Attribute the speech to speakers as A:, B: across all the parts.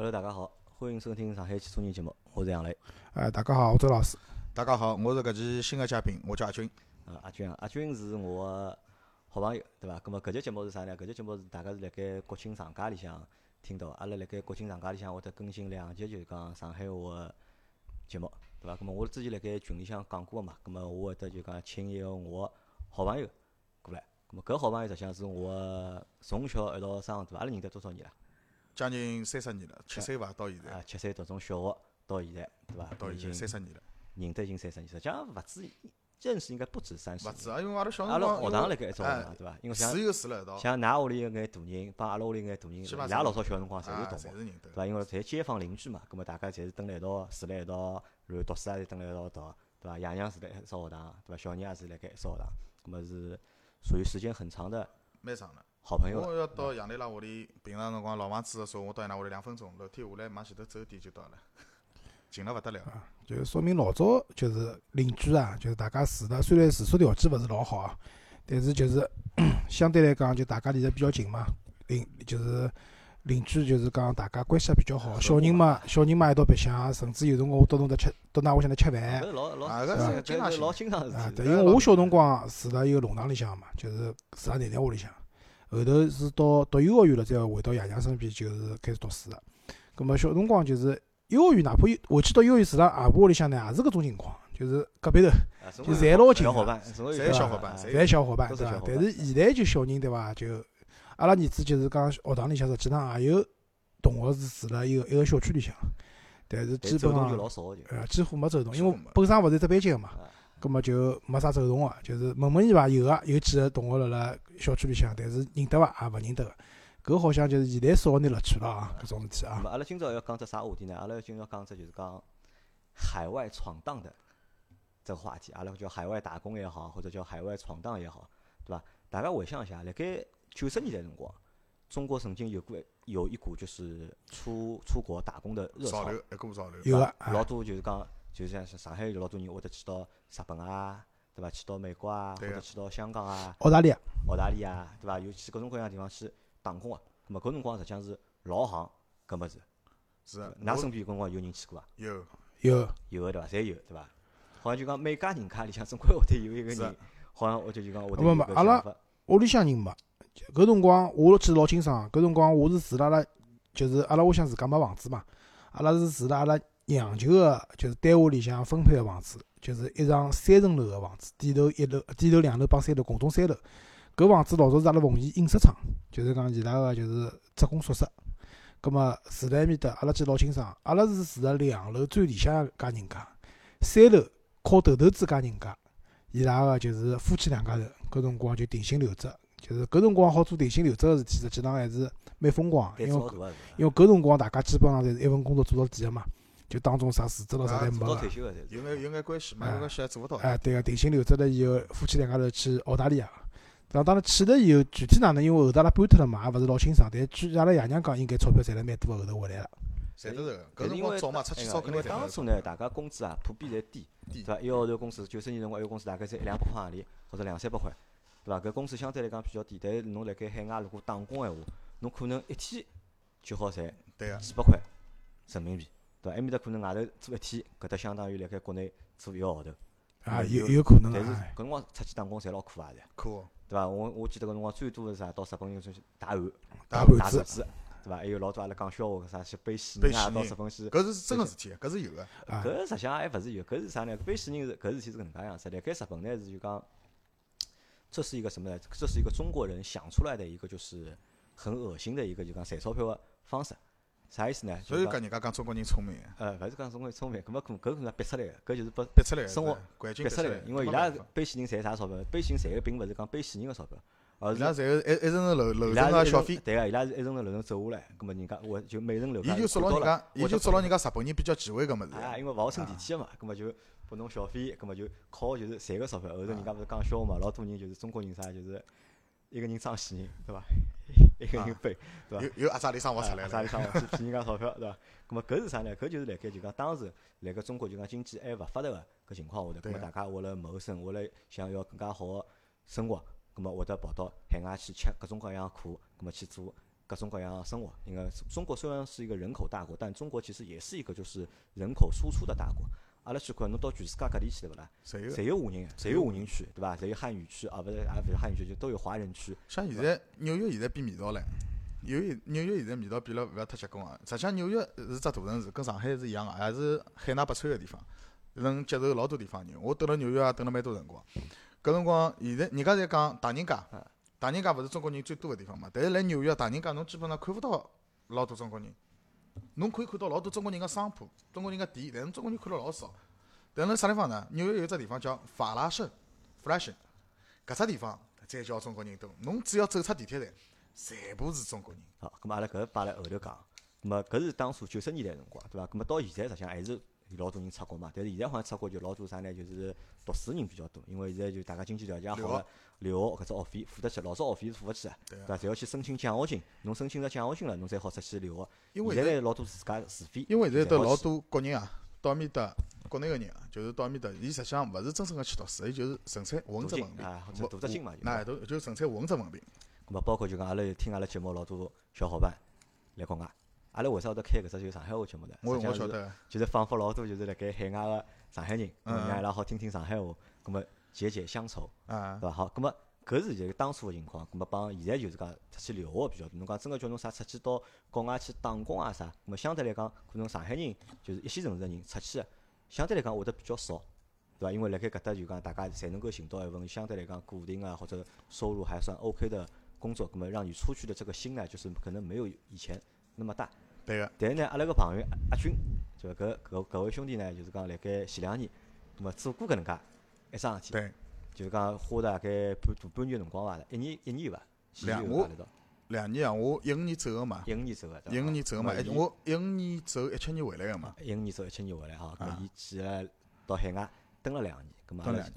A: Hello，大家好，欢迎收听上海汽车人节目，我是杨磊。
B: 哎，大家好，我周老师。
C: 大家好，我是搿期新的嘉宾，我叫阿军。
A: 呃，阿军，阿军是我个好朋友，对伐？葛末搿节节目是啥呢？搿节节目是大家是辣盖国庆长假里向听到，阿拉辣盖国庆长假里向会得更新两集，就是讲上海话个节目，对伐？葛末我之前辣盖群里向讲过个嘛，葛末我会得就讲请一个我好朋友过来。葛末搿好朋友实际上是我个从小一道生，对伐？阿拉认得多少年了？
C: 将近三十年了，七岁伐？到现在
A: 啊，七岁读从小学到现在，对伐？
C: 到现在
A: 已经
C: 三十年了，
A: 认得已经三十年，实际上勿止认识应该不止三十年。
C: 勿止啊，因为阿拉小辰光阿拉
A: 学堂辣盖一
C: 因为
A: 只学堂，对伐？因为像
C: 住又住了一道，
A: 像㑚屋里个眼大人，帮阿拉屋里眼大人，伊拉老早小辰光侪
C: 啊
A: 是同学，
C: 侪是认得
A: 对。伐？因为侪街坊邻居嘛，葛末大家侪是蹲辣一道，住辣一道，然后读书也是蹲辣一道读，对伐？爷娘是辣一所学堂，对伐？小人也是辣盖一所学堂，葛末是属于时间很长的
C: 蛮长的。
A: 好朋友。了。
C: 我要到杨磊拉屋里，平常辰光老房子个时候，我到伊拉屋里两分钟，楼梯下来往前头走点就到了，近了勿得了。
B: 就是说明老早就是邻居啊，就是大家住的，虽然住宿条件勿是老好啊，但是就是 相对来讲，就大家离得比较近嘛，邻就是邻居就是讲大家关系也比较好，小人嘛，小人嘛一道白相，甚至有辰光我到侬搭吃，到㑚屋里向头吃饭。
A: 老老
C: 经常
A: 老经常
B: 啊，因为我小辰光住辣一个弄堂里向嘛，就是住辣奶奶屋里向，后头是到读幼儿园了，再回到爷娘身边，就是开始读书了。葛么小辰光就是幼儿园，哪怕有回去到幼儿园住辣阿婆屋里向呢，也是搿种情况，就是隔壁头就侪老近
C: 侪
A: 小伙啊
C: 小伙伴侪
B: 侪小伙伴？对伐但是现在就小人对伐？就阿拉儿子就是讲学堂里向实际上也有同学是住辣一个一个小区里向，但是基本上
A: 老少就。
B: 呃几乎没走动，因为本身勿是一只班级个嘛。
A: 啊
B: 葛末就没啥走动个，就是问问伊伐，有个有几个同学辣辣小区里向，但是认得伐也勿认得个。搿好像就是现在少年乐趣了啊，搿种事体啊。
A: 阿拉今朝要讲只啥话题呢？阿拉今朝讲只就是讲海外闯荡的这个话题，阿拉叫海外打工也好，或者叫海外闯荡也好，对伐？大家回想一下，辣盖九十年代辰光，中国曾经有过有一股就是出出国打工的热潮
C: 潮流，，一股潮流。
B: 有个
A: 对伐老
B: 啊，
A: 多就是讲，就是像上海有老多人会得去到日本啊，对伐？去到美国啊，或者去到香港啊，
B: 澳大利亚
A: 澳大利亚，对伐？有去各种各样地方去打工啊。咁么搿辰光实际上是老行搿物事。
C: 是的，
A: 㑚身边搿辰光有人去过伐？
C: 有
B: 有
A: 有个对伐？侪有对伐？好像就讲每家人家里向总归会得有一个人，好像或者就讲会得
B: 不
A: 有搿
B: 不阿拉。屋里向人没。搿辰光我记得老清爽，搿辰光我是住辣阿拉，就是阿拉屋里向自家没房子嘛，阿拉是住辣阿拉娘舅个，就是单位里向分配个房子，就是一幢三层楼个房子，底头一楼、底头两楼帮三楼，共同三楼。搿房子老早是阿拉奉贤印刷厂，就是讲伊拉个就是职工宿舍。葛末住辣埃面搭，阿拉记老清爽，阿拉是住辣两楼最里向一家人家，三楼靠头头子家人家，伊拉个就是夫妻两家头，搿辰光就定薪留职，就是搿辰光好做定薪留职个事体，实际上还是蛮风光的，
A: 胆
B: 因为？因为搿辰光大家基本上侪是一份工作做到底个嘛，就当中啥辞职咯啥
C: 啊
B: 侪没个
A: 退。休个侪是。
C: 有眼有眼关系，没
B: 哎
C: 有关系也做勿到。
B: 哎，对个，定薪留职了以后，夫妻两家头去澳大利亚。当当然去了以后，具体哪能，因为后头阿拉搬脱了嘛，也勿是老清爽。但据阿拉爷娘讲，应该钞票赚了蛮多个，后头回来了。
C: 赚得着个，搿
A: 是因为
C: 光早嘛，出去
A: 哎呀因为
C: 烧肯定。
A: 当初呢，大家工资啊普遍侪低，
C: 低
A: 对伐？一个号头工资，九十年辰光一个工资大概才一两百块行钿，或者两三百块，对伐？搿工资相对来讲比较低，但是侬辣盖海外如果打工闲话，侬可能一天就好赚
C: 对个，
A: 几百块人民币，对伐？埃面搭可能外头做一天，搿搭相当于辣盖国内做一个号头。
B: 啊，
A: 有
B: 有有可能
A: 但是
B: 啊。
A: 搿辰光出去打工侪老苦啊，侪，
C: 可恶
A: 对伐？我我记得搿辰光最多的是啥？到日本有种打碗、
B: 打
C: 盘
B: 子
A: 对伐？还有老多阿拉讲笑话，啥去背死
C: 背
A: 人啊，到日本去。
C: 搿是真个事体，搿是有个。
B: 啊
A: 搿实际上还勿是有，搿是啥呢？背死人是搿事体是搿能介样子。辣盖日本呢是就讲，这是一个什么呢？这是一个中国人想出来的一个就是很恶心的一个就讲赚钞票个方式。啥意思呢？
C: 所以讲人家讲中国人聪明，
A: 呃，勿是讲中国人聪明，搿么可搿可能逼出来个，搿就是拨
C: 逼出来个
A: 生活
C: 环境
A: 逼出来个。因为伊拉背死人赚啥钞票？背死人赚个并勿是讲背死人个钞票，而是
C: 伊拉侪是一一层层楼楼
A: 伊
C: 层个小费，
A: 对个，伊拉是一层层楼层走下来，葛么人家我就每层楼
C: 伊就捉牢人家，伊就捉牢人家日本人比较忌讳搿物事。
A: 啊，因为勿好乘电梯个嘛，葛么就拨侬小费，葛么就靠就是赚个钞票。后头人家勿是讲笑话嘛，老多人就是中国人啥，就是一个人装死人，对伐？一个人背，对伐？
C: 有有阿扎里生活出来了，
A: 啥里上去骗人家钞票，对伐？葛么搿是啥呢？搿就是辣盖就讲当时辣盖中国就讲经济还勿发达个搿情况下头，葛么大家为了谋生，为了想要更加好个生活，葛么会得跑到海外去吃各种各样的苦，葛么去做各种各样生活。因为中国虽然是一个人口大国，但中国其实也是一个就是人口输出的大国。阿拉去看，侬到全世界各地去对勿啦？
C: 侪有。
A: 侪有华人，侪有华人区，对伐？侪有汉语区，啊，勿是，也勿是汉语区，就都有华人区。
C: 像现在纽约现在变味道唻，纽约纽约现在味道变了勿要太结棍啊。实际上纽约是只大城市，跟上海是一样个，也是海纳百川个地方，能接受老多地方人。我蹲辣纽约也蹲了蛮多辰光。搿辰光现在人家侪讲唐人街，唐人街勿是中国人最多个地方嘛？但是来纽约唐人街侬基本上看勿到老多中国人。侬可以看到老多中国人个商铺、中国人个店，但是中国人看了老少。但辣啥地方呢？纽约有只地方叫法拉盛 （Flushing），搿只地方才叫中国人多。侬只要走出地铁站，全部是中国人。
A: 好，咁么阿拉搿摆辣后头讲。咁么搿是当初九十年代辰光，对伐？咁么到现在实际上还是老多人出国嘛。但是现在好像出国就老多啥呢？就是读书人比较多，因为现在就大家经济条件好了，留学搿只学费付得起。老早学费是付勿起个，对伐？侪要去申请奖学金，侬申请着奖学金了，侬才好出去留学。
C: 因为
A: 现在老多自家自费。
C: 因为现在都老多国人啊，到埃面搭。国内个人啊，就是到埃面搭，伊实际上勿是真正个去读书，伊就是纯粹混只文凭，
A: 或者镀只金嘛，
C: 那都就纯粹混只文凭。
A: 咁么包括就讲阿拉听阿拉节目老多小伙伴来国外，阿拉为啥会得开搿只就上海话节目呢？
C: 我我晓得，
A: 就是仿佛老多就是辣盖海外个上海人，让伊拉好听听上海话，咁么解解乡愁，对伐？好，咁么搿是就当初个情况，葛么帮现在就是讲出去留学比较多。侬讲真个叫侬啥出去到国外去打工啊啥，葛么相对来讲，可能上海人就是一线城市个人出去。相对来讲会得比较少，对伐？因为辣盖搿搭就讲大家侪能够寻到一份相对来讲固定啊或者收入还算 OK 的工作，那么让你出去的这个心呢，就是可能没有以前那么大。
C: 对个。
A: 但是呢，阿拉个朋友阿军，就搿搿搿位兄弟呢，就是讲辣盖前两年，那么做过搿能介一桩事体。
C: 对。
A: 就是讲花大概半大半年辰光伐，一年一年有伐？
C: 两我两年啊，我一五年走个嘛。
A: 一五年走个。
C: 一五年走个嘛，我一五年走一七年回来个嘛。
A: 一五年走一七年回来哈，搿伊去了到海外蹲了两年，搿么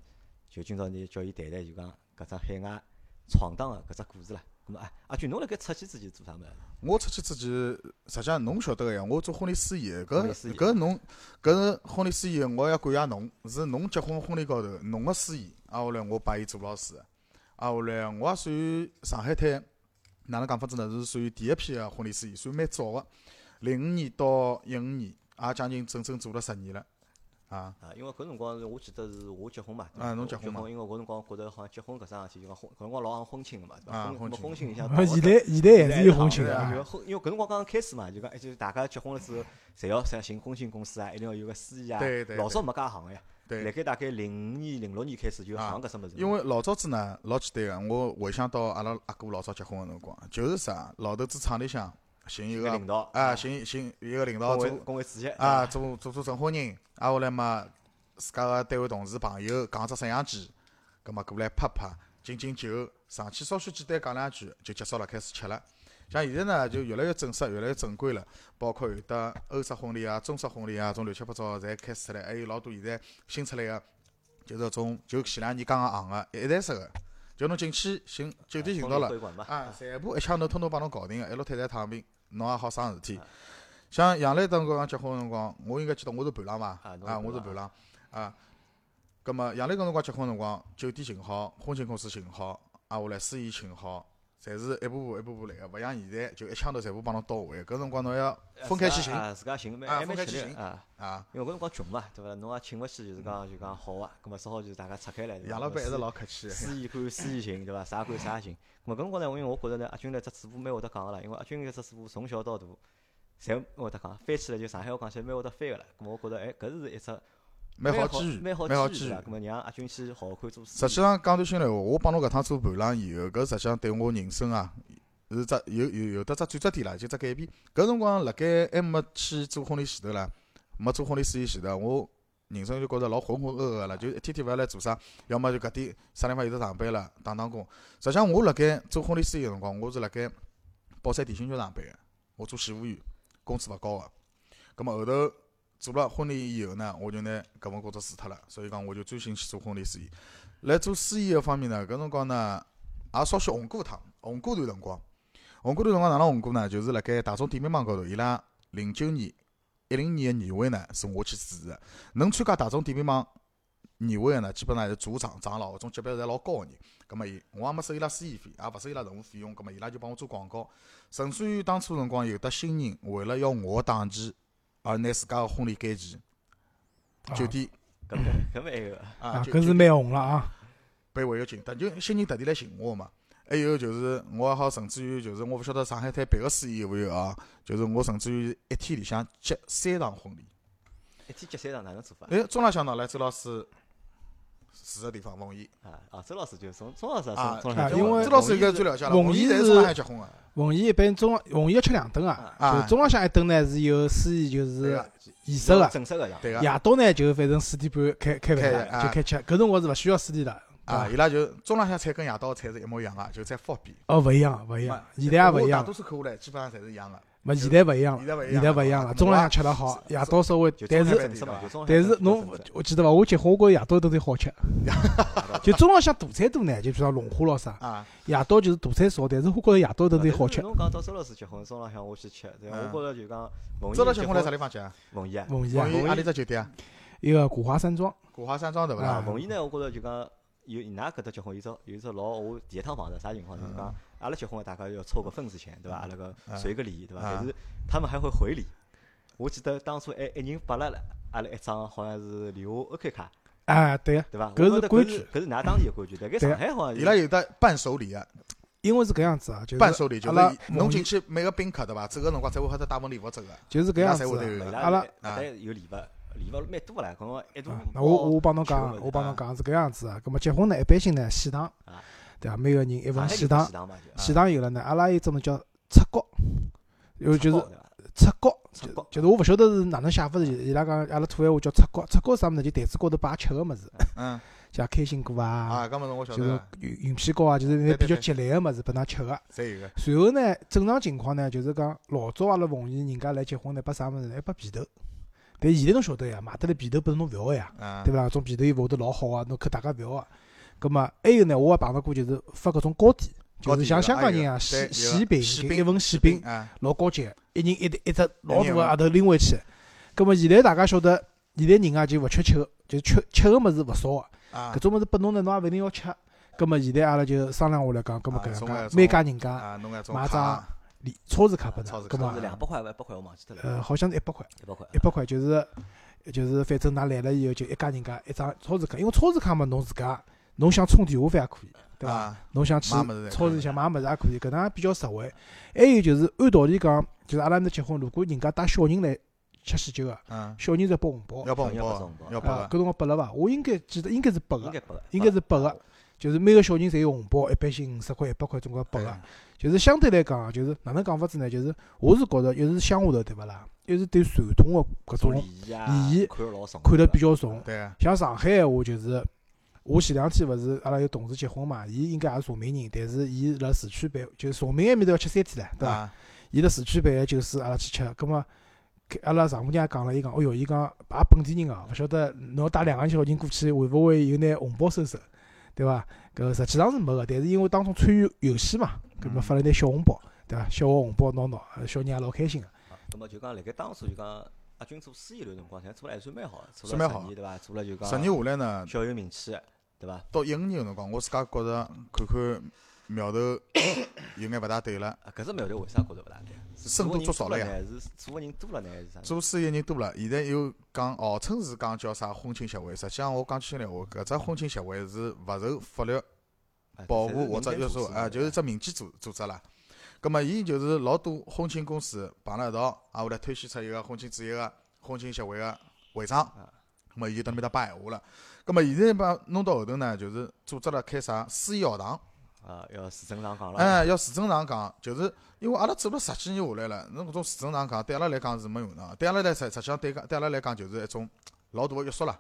A: 就今朝呢叫伊谈谈就讲搿只海外闯荡个搿只故事啦。搿么哎，阿俊侬辣盖出去之前做啥物事？
C: 我出去之前，实际上侬晓得个呀，我做婚礼司仪，搿搿侬搿是婚礼司仪，我要感谢侬，是侬结婚婚礼高头侬个司仪，啊后来我把伊做老师，啊后来我也属于上海滩。哪能讲法子呢？是属于第一批个婚礼司仪，算蛮早个。零五年到一五年，也将近整整做了十年了。啊。
A: 啊，因为搿辰光是我记得是我结婚嘛。
C: 啊，侬结
A: 婚
C: 嘛？
A: 因为搿辰光觉着好像结婚搿桩事体，就讲婚搿辰光老行婚庆个嘛，对伐？婚婚庆里向。
B: 现在现在还是有婚庆
A: 个。因为搿辰光刚刚开始嘛，就讲，就大家结婚了之后，侪要想寻婚庆公司啊，一定要有个司仪啊。
C: 对对。
A: 老早没介行个呀。
C: 对。
A: 辣盖大概零五年、零六年开始就行搿物事。
C: 因为老早子呢，老简单个，我回想到阿拉阿哥老早结婚个辰光，就是啥，老头子厂里向寻一个
A: 领导，
C: 啊，寻寻一个领导做
A: 工会主席，
C: 啊，做做做证婚人，啊，后来嘛，自家个单位同事朋友扛只摄像机，葛末过来拍拍，敬敬酒，上去稍许简单讲两句就结束了，开始吃了。像现在呢，就越来越正式，越来越正规了。包括有的欧式婚礼啊、中式婚礼啊，种乱七八糟侪开始出来。还有老多现在新出来个，就是种就前两年刚刚行个一站式个，叫侬进去寻酒店寻到了啊，全部一枪头通通帮侬搞定个，一路太太躺平，侬也好省事体。像杨澜当辰光结婚个辰光，我应该记得我是伴郎嘛，啊，我是伴郎啊。葛末杨澜搿辰光结婚辰光，酒店寻好，婚庆公司寻好，啊，下来司仪请好。侪是一步步一步步来个，勿像现在就一枪头全部帮侬到位。搿辰光侬要分开去寻，
A: 自家寻，
C: 啊，分开去寻
A: 啊
C: 啊！
A: 因为搿辰光穷嘛，对伐？侬也请勿起，就是讲就讲好个，葛末只好就是大家拆开来。
C: 杨老板还是老客气。
A: 司仪管司仪寻，对伐？啥管啥行。咾么搿辰光呢，因为我觉着呢，阿军呢只嘴巴蛮会得讲个啦，因为阿军搿只嘴巴从小到大，侪蛮会得讲，翻起来就上海话讲起来蛮会得翻个啦。咾么我觉着，哎，搿是一只。
C: 蛮
A: 好
C: 机遇，蛮
A: 好
C: 机遇。
A: 咁么让阿军去好好看做
C: 实际上讲句心里话，我帮侬搿趟做伴郎以后，搿实际上对我人生啊。是只有有有得只转折点啦，就只改变。搿辰光辣盖还没去做婚礼前头啦，没做婚礼司仪前头，我人生就觉着老浑浑噩噩了，就一天天勿晓得来做啥，要么就搿点啥地方有得上班了，打打工。实际上我辣盖做婚礼司仪个辰光，我是辣盖宝山电信局上班个，我做事务员，工资勿高个。咁么后头做了婚礼以后呢，我就拿搿份工作辞脱了，所以讲我就专心去做婚礼司仪。来做司仪个方面呢，搿辰光呢也稍许红过一趟，红过段辰光。红过段辰光哪能红过呢？就是辣盖大众点评网高头，伊拉零九年、一零年个年会呢，是我去主持个。能参加大众点评网年会个呢，基本上是组长、长老搿种级别侪老高个人。葛末伊我也没收伊拉司仪费，也勿收伊拉任何费用。葛末伊拉就帮我做广告，甚至于当初辰光有得新人为了要我个档期，而拿自家个婚礼改期，酒店
A: 搿搿蛮有个，
C: 啊，
B: 啊，搿是蛮红了啊。
C: 被违约金，但就新人特地来寻我个嘛。还有就是，我也好，甚至于就是我勿晓得上海滩别个司仪有勿有啊？就是我甚至于一天里向结三场婚礼。
A: 一天接三场哪能做法？
C: 哎，中浪向呢来周老师住个地方奉贤
A: 啊啊，周老师就从钟老师
C: 啊，
A: 钟
B: 啊因为
C: 周老师应该最了解了。
B: 奉贤是
C: 贤在钟浪向结婚个，
B: 奉贤一般中奉贤要吃两顿啊，
C: 啊
B: 就中浪向一顿呢是有司仪就是
C: 个，
B: 仪式个，
A: 正式个样。
C: 对个。
B: 夜到呢就反正四点半开开饭就开吃。搿辰光是勿需要司仪的，
C: 啊，伊拉就中浪向菜跟夜到个菜是一模一样个，就在方便。
B: 哦，勿一样，勿一样，现在也勿一样
C: 我大多，数客户来基本上侪是一样个。
B: 没现在勿一样了，
C: 现在勿一样
B: 了。
C: 啊
B: 中浪向吃得好，夜到稍微，但是但是侬我记得伐？我结婚我觉着夜到都得好吃，就中浪向大餐多呢，就比如讲龙虾咯啥，
C: 啊，
B: 夜到就是大餐少，但是我觉着夜到都得好吃。
A: 侬讲到周老师结婚，中浪向我去吃，对我觉着就讲
C: 周老结婚来啥地方结啊？
A: 奉贤啊，
B: 奉贤啊
C: 奉，贤阿里只酒店啊？
B: 一个古华山庄，
C: 古华山庄对伐啦
B: 啊？
A: 奉贤呢，我觉着就讲有伊拉搿搭结婚有只有只老我第一趟碰着啥情况呢？就讲阿拉结婚大概要凑个份子钱，对伐？阿拉个
C: 嗯
A: 随个礼，对伐？
C: 啊
A: 但是他们还会回礼。我记得当初还一人拨了阿拉一张好像是礼物 OK 卡，
B: 哎，对个，
A: 对伐？
B: 搿是规矩
A: 搿是㑚当地个规矩，但搿上海好像
C: 伊拉有的伴手礼啊，
B: 因为是搿样子啊，就是
C: 伴手礼就
B: 拉
C: 是侬进去每个宾客对伐？走个辰光才会好得带份礼物走个。
B: 就是搿样子阿拉
A: 搿搭有礼物，礼物蛮多个唻，搿种一大
B: 啊，那我我帮侬讲我帮侬
C: 啊
B: 讲是搿样子啊。葛末结婚呢，一般性呢喜糖
A: 啊，
B: 对伐？每个人一份喜糖
A: 喜，糖
B: 有了呢，阿拉有种呢叫擦糕，有就是
A: 对伐
B: 擦糕，就是我勿晓得是哪能写法子，伊拉讲阿拉土闲话叫擦糕，擦糕是啥物事呢？就台子高头摆吃个物事，
C: 嗯
B: 像开心果啊，
C: 啊，搿么子我晓
B: 就是
C: 得，
B: 云云皮糕啊，就是那比较吉利个物事拨㑚吃个。
C: 侪有个。
B: 随后呢，正常情况呢，就是讲老早阿拉奉贤人家来结婚呢，拨啥物事呢？还拨皮头。但现在侬晓得呀，买得来皮头拨侬勿要个呀。
C: 啊
B: 对伐？种皮头衣服会得老好啊，侬可大家勿要啊。葛末还有呢，我也碰到过，就是发搿种糕点，就是像香港人啊，喜喜饼，
C: 喜
B: 一份喜饼，
C: 啊，
B: 老高级的，一人一一只老大个盒头拎回去。葛末现在大家晓得，现在人啊就勿缺吃个，就是吃吃个物事勿少个。
C: 啊
B: 搿种物事拨侬呢，侬也勿一定要吃。葛末现在阿拉就商量下来讲，葛末搿样讲，
C: 啊送个送
B: 每家人家买张礼超市卡拨㑚，
C: 超市卡
B: 葛末
A: 是两百块还，一百块我忘记脱了，
B: 呃好像是一百块。
A: 一百块，
B: 一百块就是就是反正㑚来了以后就一家人家一张超市卡，因为超市卡嘛侬自家侬想充电话费也可以，对伐？
C: 啊，
B: 侬想去超市里向买物事也可以，搿能也比较实惠。还有就是按道理讲，就是阿拉那结婚，如果人家带小人来吃喜酒个，
C: 嗯，
B: 小人是要包红包，
C: 要包红包
A: 要包红，包
B: 啊，搿
C: 要包个，
B: 辰光拨了伐？我应该记得应该是
A: 拨个，
B: 应该是拨个，就是每个小人侪有红包，一般性五十块、一百块总归要拨个。
C: 哎
B: 就是相对来讲，就是哪能讲法子呢？就是我是觉着，一是乡下头对勿啦？一是对传统个搿
A: 种
B: 种
A: 礼仪啊，
B: 礼仪
A: 看得老重，
B: 看得比较重。
C: 对个，
B: 像上海闲话就是，我前两天勿是阿拉有同事结婚嘛，伊应该也是崇明人，但是伊辣市区办，就是崇明埃面搭要吃三天唻，对伐？
C: 啊，
B: 伊辣市区办个酒肆，阿拉去吃，葛末阿拉丈母娘也讲了，伊讲，哦哟，伊讲也本地人哦，勿晓得侬带两个小人过去，会勿会有拿红包收收，对伐？搿实际上是没个，但是因为当中参与游戏嘛，葛末发了点小红包，对伐？小个红包拿拿，呃小人也老开心个。
A: 啊咁么就讲辣盖当初就讲阿军做司仪段辰光，侪做了还算蛮好的，做
C: 算蛮好
A: 了十年对伐？做了就讲
C: 十年下来呢，
A: 小有名气，对伐？
C: 到一五年个辰光，我自家觉着看看苗头有眼勿大对了，
A: 啊，搿只苗头为啥觉着勿大对？是
C: 深度做少了呀
A: 呢？是做个人多了呢，还是啥？
C: 做事业人多了，现在又讲号称是讲叫啥婚庆协会，实际上我讲句心里话，搿只婚庆协会是勿受法律
A: 哎
C: 保护或者约束，啊，就是只民间组组织啦。葛末伊就是老多婚庆公司碰辣一道，啊，会来推选出一个婚庆主席个婚庆协会个会长。葛末伊就蹲那边搭摆闲话了。葛末现在把弄到后头呢，就是组织了开啥司仪学堂，
A: 啊，要市政上讲了，
C: 哎，要市政上讲，就是因为阿拉做了十几年下来了，侬搿种市政上讲对阿拉来讲是没用的，对阿拉来实实际上对讲对阿拉来讲就是一种老大个约束了。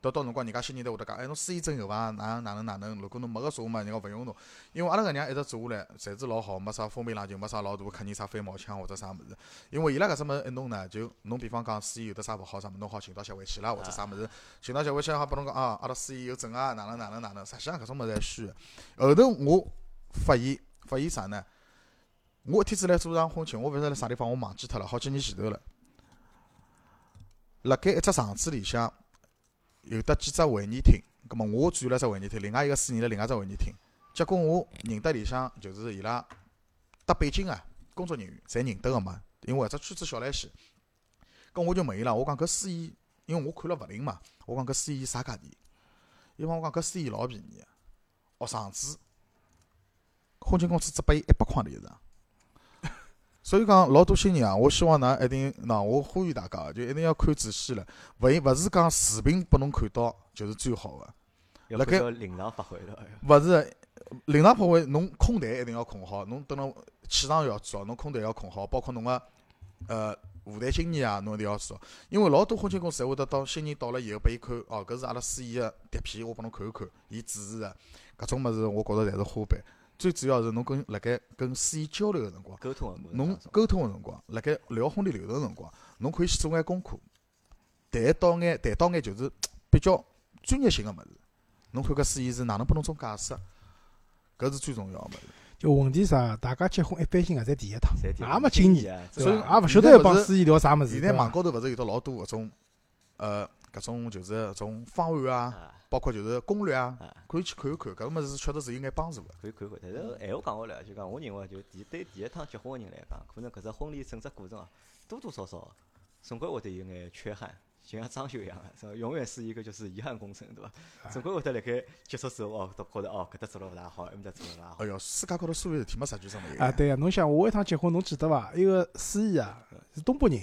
C: 到到辰光，人家新人都会得讲，哎，侬司仪证有伐？哪能哪能哪能？如果侬没个说嘛，人家勿用侬。因为阿拉搿样一直做下来，侪是老好，没啥风平浪静，没啥老大个客人啥翻毛腔或者啥物事。因为伊拉搿只物事一弄呢，就侬比方讲司仪有得啥勿好啥物事，侬好寻到协会去啦，或者啥物事，寻到协会去好拨侬讲啊，阿拉司仪有证啊，哪能哪能哪能。实际上搿种物事还虚的。后头我发现发现啥呢？我一天子来做场婚庆，我勿晓得辣啥地方，我忘记脱了，好几年前头了。辣盖一只场子里向，有得几只会议厅，葛末我转了只会议厅，另外一个司仪辣另外只会议厅。结果我认得里向就是伊拉搭北京啊，工作人员侪认得个嘛，因为搿只圈子小了一些。搿我就问伊拉，我讲搿司仪，因为我看了勿灵嘛，我讲搿司仪啥价钿？伊帮我讲搿司仪老便宜个，学生子，婚庆公司只拨伊一百块钿一场。所以讲老多新人啊，我希望㑚一定，喏，我呼吁大家，就一定要看仔细了，勿勿是讲视频拨侬看到就是最好个。
A: 要
C: 辣盖
A: 临场发挥了。哎
C: 勿是临场发挥，侬空台一定要控好，侬等侬气场要足，侬空台要控好，包括侬个呃舞台经验啊，侬一定要足。因为老多婚庆公司侪会得到新人到了以后，拨伊看，哦，搿是阿拉司仪个碟片，我拨侬看一看，伊指示个搿种物事，我觉着侪是花瓣。最主要是侬跟辣盖跟司仪交流个辰光，
A: 沟通个
C: 侬沟通个辰光，辣盖聊婚礼流程个辰光，侬可以去做眼功课，谈到眼谈到眼就是 比较专业性个物事。侬看搿司仪是哪能拨侬种解释，搿是最重要个物事。
B: 就问题啥？大家结婚一般性啊，侪第一趟，也没经验，
A: 啊，
C: 所以？
B: 也勿晓得要帮司仪聊啥物事。
C: 现在网高头勿是有得老多搿种呃搿种就是搿种方案啊，
A: 啊
C: 包括就是攻略啊，
A: 啊，
C: 可以去看一看，搿个物事确实是有眼帮助个。
A: 可以看看。但是闲话讲回来，就讲我认为，就第对第一趟结婚个人来讲，可能搿只婚礼整只过程哦，多多少少总归会得有眼缺憾。就像装修一样个，是吧？永远是一个就是遗憾工程，对伐？总归会得辣盖结束之后哦，都觉着哦，搿搭做了勿大好，埃面搭做了勿大好
C: 哎。哟，世界高头所有事体没十句真没有。
B: 啊，，对呀，侬想我一趟结婚，侬记得伐？一个司仪啊，是东北人，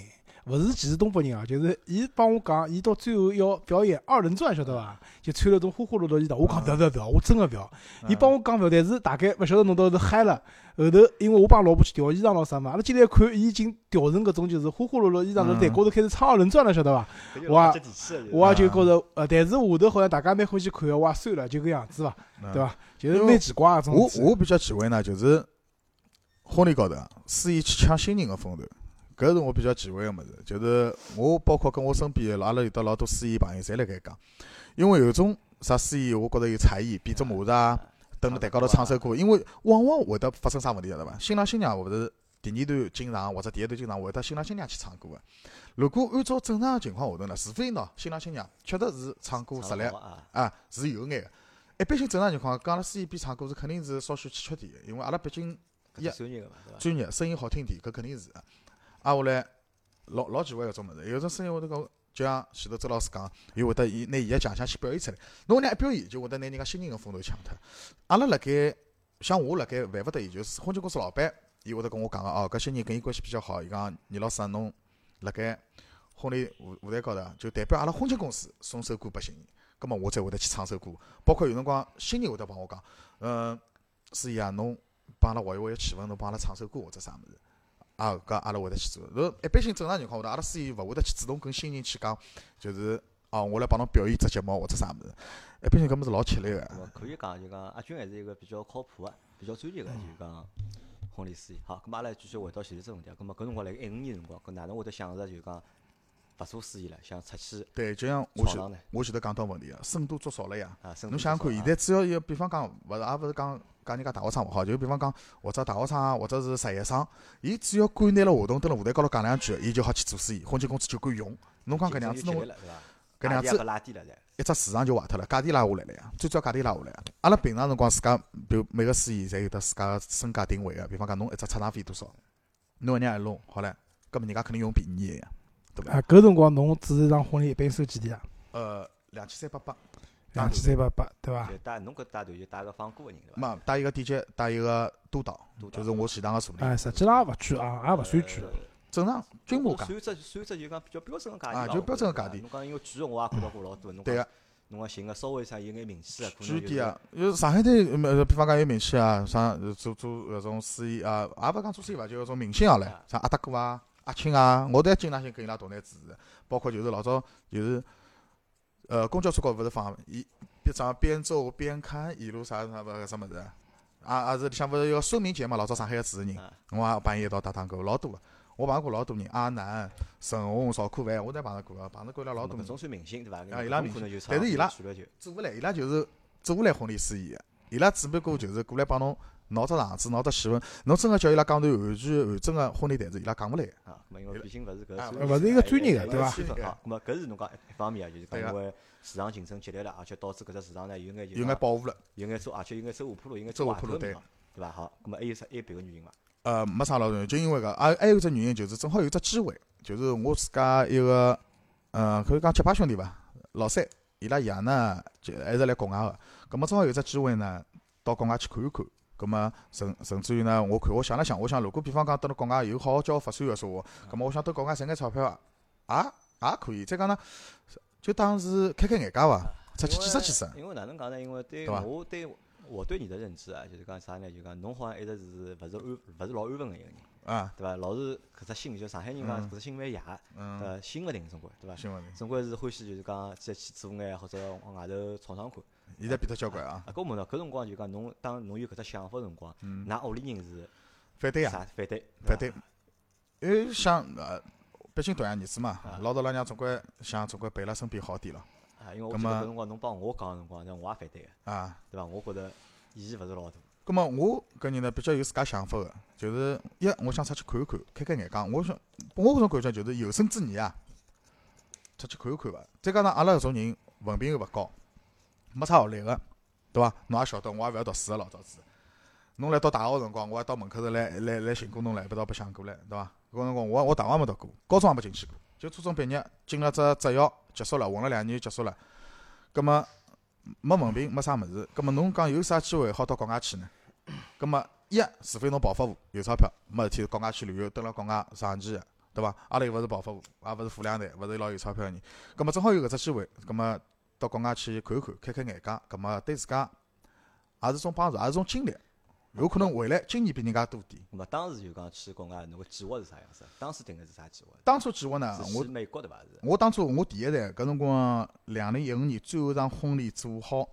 B: 勿是歧视东北人啊，就是伊帮我讲，伊到最后要表演二人转，晓得伐？就穿了种花花绿绿衣裳，我讲勿要勿要勿要，我真个勿要。伊帮我讲勿要，但是大概勿晓得侬到是嗨了。后头因为我帮老婆去调衣裳咾啥嘛，阿拉进来一看，伊已经调成搿种就是花花绿绿衣裳，辣台高头开始唱二人转了，晓得伐？我也
A: 接地气的，
B: 我也就觉着，呃，但是下头好像大家蛮欢喜看个，我也算了，就搿样子伐，
C: 嗯
B: 对伐？就是蛮奇怪个种。
C: 我我比较奇怪呢，就是婚礼高头啊，司仪去抢新人个风头，搿是我比较忌讳个物事。就是我包括跟我身边个阿拉有得老多司仪朋友，侪辣盖讲，因为有种啥司仪，我觉着有才艺，变只模子啊，蹲辣台高头唱首歌，因为往往会得发生啥问题，晓得伐？新郎新娘勿是第二段进场或者第一段进场会得新郎新娘去唱歌个。如果按照正常个情况下头呢，除非喏新郎新娘确实是唱歌实力
A: 啊，
C: 啊是有眼个。一般性正常情况，讲阿拉司仪边唱歌是肯定是稍许欠缺点个，因为阿拉毕竟
A: 一专业，
C: 声音好听点，搿肯定是个。挨下来老老忌讳搿种物事，有种声音会得讲，就像前头周老师讲，伊会得伊拿伊个强项去表现出来，侬那一表演就会得拿人家新人个风头抢脱。阿拉辣盖像我辣盖万勿得已，就是婚庆公司老板，伊会得跟我讲个哦，搿些人跟伊关系比较好，伊讲倪老师，侬辣盖婚礼舞舞台高头啊，就代表阿拉婚庆公司送首歌拨新人，葛末我才会得去唱首歌。包括有辰光新人会得帮我讲，嗯，司仪啊，侬帮阿拉活跃活跃气氛，侬帮阿拉唱首歌或者啥物事。啊，搿阿拉会得去做。如一般性正常情况下头，阿拉司仪勿会得去主动跟新人去讲，就是哦，我来帮侬表演只节目或者啥物事。一般性搿物事老吃力个。
A: 可以讲，就讲阿军还是一个比较靠谱个、比较专业个，就讲婚礼司仪。好，咁阿拉继续回到前头只问题啊。咁么搿辰光辣盖一五年辰光，搿哪能会得想着就讲勿做司仪了，想出去
C: 对，就像我前？我前头讲到问题啊，深度做少了呀。侬想想看，现在只要有，比方讲，勿是也勿是讲讲人家大学生勿好，就比方讲或者大学生啊，或者是实习生，伊只要敢拿了话筒蹲辣舞台高头讲两句，伊就好去做司仪，婚庆公司就敢用。侬讲搿样子侬？搿样子。一只市场就坏脱了，价钿拉下来了呀，最早价钿拉下来啊。阿拉平常辰光自家，比如每个司仪侪有得自家个身价定位个，比方讲侬一只出场费多少，侬一让一弄好唻，搿么人家肯定用便宜个呀，对伐？
B: 啊，搿辰光侬主持一场婚礼一般收几钿啊？
C: 呃，两千三百八，
B: 两千三百八，对伐？
A: 就带侬搿带团就带个放歌个人，对伐？
C: 嘛带一个 DJ，带一个督导，就是我前趟个助理，
B: 哎，实际上也勿贵啊，也勿算贵。
A: 呃
C: 正常均价价。
A: 算只算只就讲比较标准个价钿吧
C: 啊就标准个价钿
A: 侬讲因为贵我也看到过老多，侬讲
C: 对个，
A: 侬讲寻个稍微啥有眼名气个，可能就是
C: 举点啊，有上海滩，呃，比方讲有名气啊，像呃做做搿种司仪啊，也勿讲做司仪伐，就搿种明星啊唻
A: 啊，
C: 像阿达哥啊、阿青啊，我都经常性跟伊拉同台主持，包括就是老早就是，呃，公交车高头勿是放一边上边走边看一路啥啥勿搿啥物事，啊也是里向勿是有个孙明杰嘛，老早上海个主持人，
A: 啊
C: 我也帮伊一道打打过，老多个，我碰着过老多人，阿南、陈红、邵可凡，我侪碰着过个，碰着过伊拉老多人
A: 搿。种算明星对伐？
C: 啊伊拉明星但是伊拉做勿来，伊拉就是做勿来婚礼司仪个，伊拉只不过就是过来帮侬闹只场子，闹只气氛，侬真个叫伊拉讲段完全完整个婚礼台词，伊拉讲勿来。
A: 啊，因为毕竟勿是搿
B: 勿是一个专业个对伐
A: 区分好，咁么搿是侬讲一方面啊，就是讲因为市场竞争激烈了，而且导致搿只市场呢有眼
C: 有眼
A: 讲
C: 保护了。
A: 有眼走，而且有眼走下坡路，有眼
C: 走
A: 走
C: 下坡路对
A: 坏头的地方，对伐？好，咁么还有啥？还有别个原因伐？
C: 呃，没啥老原因，就因为搿，还还有只原因就是正好有只机会，就是我自家一个，呃，可以讲结拜兄弟伐，老三，伊拉爷呢就还是来国外个，葛末正好有只机会呢，到国外去看一看。葛末甚甚至于呢，我看我想了想，我想如果比方讲蹲辣国外有好好交发展个说话，葛末我想蹲国外赚眼钞票啊，也也可以。再讲呢，就当是开开眼界伐，出去见识见识。
A: 因为哪能讲呢？因为对
C: 对
A: 我对我对你的认知啊，就是讲啥呢？就讲侬好像一直是勿是安勿是老安分个一个人，
C: 啊，
A: 对伐？老是搿只心，就上海人讲
C: 嗯
A: 搿只心蛮野，
C: 嗯，
A: 呃，心勿定总归，对伐？
C: 心勿定，
A: 总归是欢喜就是讲再去做眼或者往外头闯闯看。
C: 现在变得交关啊，
A: 啊，搿我问侬，搿辰光就讲侬当侬有搿只想法个辰光，
C: 嗯，
A: 㑚屋里人是
C: 反对啊。
A: 啥反对？
C: 反对，因为想呃，毕竟大样儿子嘛
A: 啊，
C: 老豆老娘总归想总归陪辣身边好点咯。
A: 啊，因为我记得搿辰光侬帮我讲个辰光，我也反对个，
C: 啊，
A: 对伐？我觉着意义勿是老大。
C: 葛末我搿人呢比较有自家想法个，就是一我想出去看一看，开开眼界。我想我搿种感觉就是有生之年啊，出去看一看伐。再加上阿拉搿种人文凭又勿高，没啥学历个，对伐？侬也晓得，我也勿要读书个老早子。侬来到大学个辰光，我还到门口头来来来寻过侬来，一道白相过来，对伐？搿辰光我我大学也没读过，高中也没进去过，就初中毕业进了只职校，结束了，混了两年就结束了。葛末没文凭，没啥物事，葛末侬讲有啥机会好到国外去呢？葛末一，除非侬暴发户有钞票，没事体国外去旅游，蹲辣国外长期个，对伐？阿拉又勿是暴发户，也勿是富两代，勿是老有钞票个人。葛末正好有搿只机会，葛末到国外去看一看，开开眼界，葛末对自家也是种帮助，也是种经历。有可能未来经验比人家多点。
A: 咁么当时就讲去国外，侬个计划是啥样子？当时定个是啥计划？
C: 当初计划呢，我
A: 去美国对伐？是
C: 我当初我第一站搿辰光，两零一五年最后一场婚礼做好，